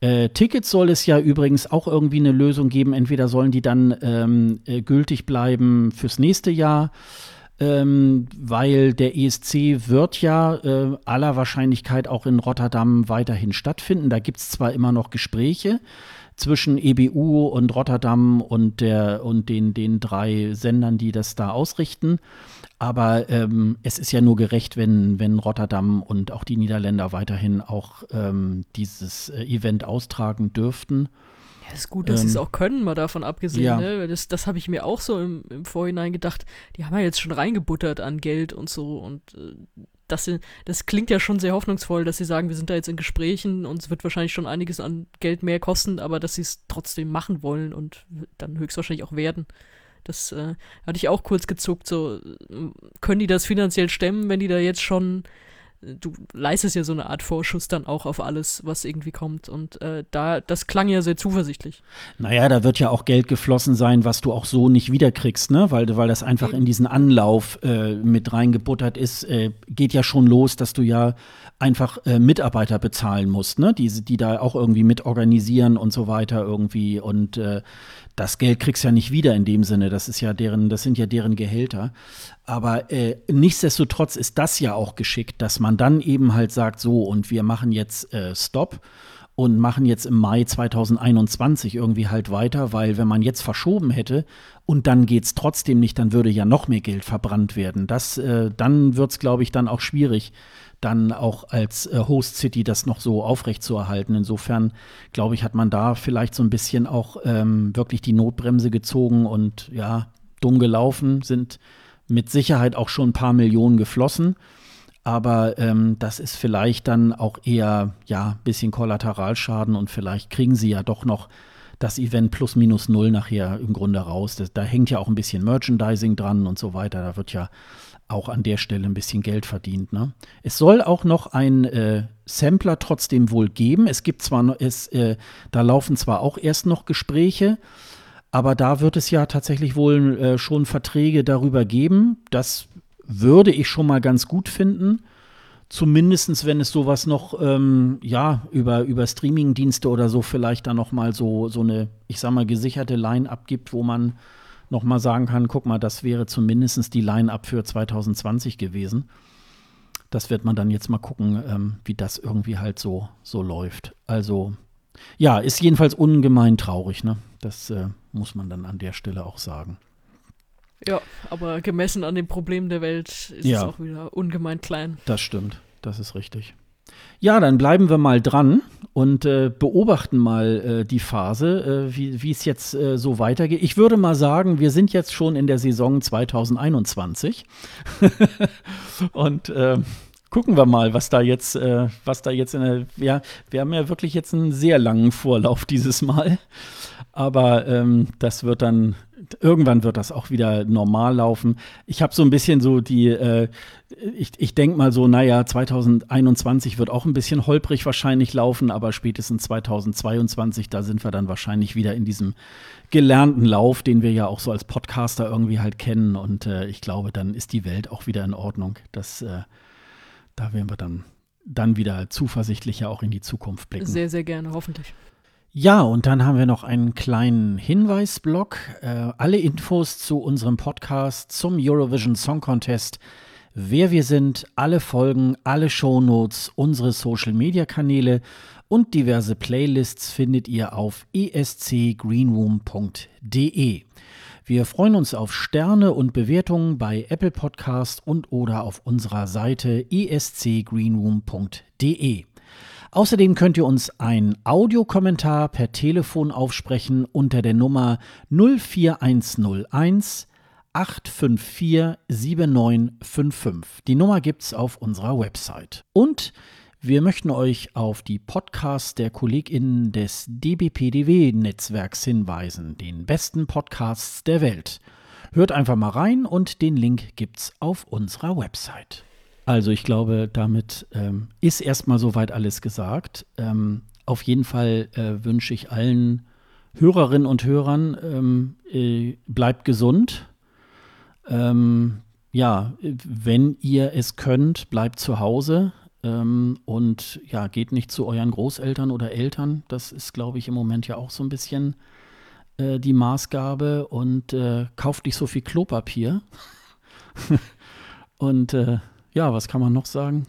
Äh, Tickets soll es ja übrigens auch irgendwie eine Lösung geben. Entweder sollen die dann ähm, äh, gültig bleiben fürs nächste Jahr ähm, weil der ESC wird ja äh, aller Wahrscheinlichkeit auch in Rotterdam weiterhin stattfinden. Da gibt es zwar immer noch Gespräche zwischen EBU und Rotterdam und, der, und den, den drei Sendern, die das da ausrichten. Aber ähm, es ist ja nur gerecht, wenn, wenn Rotterdam und auch die Niederländer weiterhin auch ähm, dieses äh, Event austragen dürften. Ja, ist gut, dass ähm, sie es auch können, mal davon abgesehen. Ja. Ne? Das, das habe ich mir auch so im, im Vorhinein gedacht. Die haben ja jetzt schon reingebuttert an Geld und so. Und äh, das, das klingt ja schon sehr hoffnungsvoll, dass sie sagen, wir sind da jetzt in Gesprächen und es wird wahrscheinlich schon einiges an Geld mehr kosten, aber dass sie es trotzdem machen wollen und dann höchstwahrscheinlich auch werden. Das äh, hatte ich auch kurz gezuckt. So, können die das finanziell stemmen, wenn die da jetzt schon du leistest ja so eine Art Vorschuss dann auch auf alles, was irgendwie kommt. Und äh, da, das klang ja sehr zuversichtlich. Naja, da wird ja auch Geld geflossen sein, was du auch so nicht wiederkriegst, ne? Weil, weil das einfach in diesen Anlauf äh, mit reingebuttert ist, äh, geht ja schon los, dass du ja einfach äh, Mitarbeiter bezahlen musst, ne? Die, die da auch irgendwie mit organisieren und so weiter irgendwie. Und äh, das Geld kriegst du ja nicht wieder in dem Sinne. Das ist ja deren, das sind ja deren Gehälter. Aber äh, nichtsdestotrotz ist das ja auch geschickt, dass man dann eben halt sagt, so und wir machen jetzt äh, Stopp und machen jetzt im Mai 2021 irgendwie halt weiter, weil wenn man jetzt verschoben hätte und dann geht es trotzdem nicht, dann würde ja noch mehr Geld verbrannt werden. Das, äh, dann wird es, glaube ich, dann auch schwierig, dann auch als äh, Host City das noch so aufrechtzuerhalten. Insofern, glaube ich, hat man da vielleicht so ein bisschen auch ähm, wirklich die Notbremse gezogen und ja, dumm gelaufen, sind mit Sicherheit auch schon ein paar Millionen geflossen. Aber ähm, das ist vielleicht dann auch eher, ja, ein bisschen Kollateralschaden und vielleicht kriegen sie ja doch noch das Event plus minus null nachher im Grunde raus. Das, da hängt ja auch ein bisschen Merchandising dran und so weiter. Da wird ja auch an der Stelle ein bisschen Geld verdient. Ne? Es soll auch noch ein äh, Sampler trotzdem wohl geben. Es gibt zwar, es, äh, da laufen zwar auch erst noch Gespräche, aber da wird es ja tatsächlich wohl äh, schon Verträge darüber geben. Das würde ich schon mal ganz gut finden. Zumindest wenn es sowas noch, ähm, ja, über, über Streaming-Dienste oder so vielleicht da noch mal so, so eine, ich sag mal, gesicherte Line abgibt, wo man nochmal sagen kann, guck mal, das wäre zumindest die Line-Up für 2020 gewesen. Das wird man dann jetzt mal gucken, ähm, wie das irgendwie halt so, so läuft. Also, ja, ist jedenfalls ungemein traurig, ne? Das äh, muss man dann an der Stelle auch sagen. Ja, aber gemessen an den Problemen der Welt ist ja, es auch wieder ungemein klein. Das stimmt, das ist richtig. Ja, dann bleiben wir mal dran und äh, beobachten mal äh, die Phase, äh, wie es jetzt äh, so weitergeht. Ich würde mal sagen, wir sind jetzt schon in der Saison 2021 und äh, gucken wir mal, was da jetzt, äh, was da jetzt in der, ja, wir haben ja wirklich jetzt einen sehr langen Vorlauf dieses Mal, aber ähm, das wird dann irgendwann wird das auch wieder normal laufen. Ich habe so ein bisschen so die, äh, ich, ich denke mal so, naja, 2021 wird auch ein bisschen holprig wahrscheinlich laufen, aber spätestens 2022, da sind wir dann wahrscheinlich wieder in diesem gelernten Lauf, den wir ja auch so als Podcaster irgendwie halt kennen. Und äh, ich glaube, dann ist die Welt auch wieder in Ordnung. Das, äh, da werden wir dann, dann wieder zuversichtlicher auch in die Zukunft blicken. Sehr, sehr gerne, hoffentlich. Ja, und dann haben wir noch einen kleinen Hinweisblock. Äh, alle Infos zu unserem Podcast zum Eurovision Song Contest, wer wir sind, alle Folgen, alle Shownotes, unsere Social Media Kanäle und diverse Playlists findet ihr auf escgreenroom.de. Wir freuen uns auf Sterne und Bewertungen bei Apple Podcast und oder auf unserer Seite escgreenroom.de. Außerdem könnt ihr uns einen Audiokommentar per Telefon aufsprechen unter der Nummer 04101 854 7955. Die Nummer gibt's auf unserer Website. Und wir möchten euch auf die Podcasts der KollegInnen des DBPDW-Netzwerks hinweisen, den besten Podcasts der Welt. Hört einfach mal rein und den Link gibt's auf unserer Website. Also ich glaube, damit ähm, ist erstmal soweit alles gesagt. Ähm, auf jeden Fall äh, wünsche ich allen Hörerinnen und Hörern, ähm, äh, bleibt gesund. Ähm, ja, wenn ihr es könnt, bleibt zu Hause. Ähm, und ja, geht nicht zu euren Großeltern oder Eltern. Das ist, glaube ich, im Moment ja auch so ein bisschen äh, die Maßgabe. Und äh, kauft nicht so viel Klopapier. und äh, ja, was kann man noch sagen?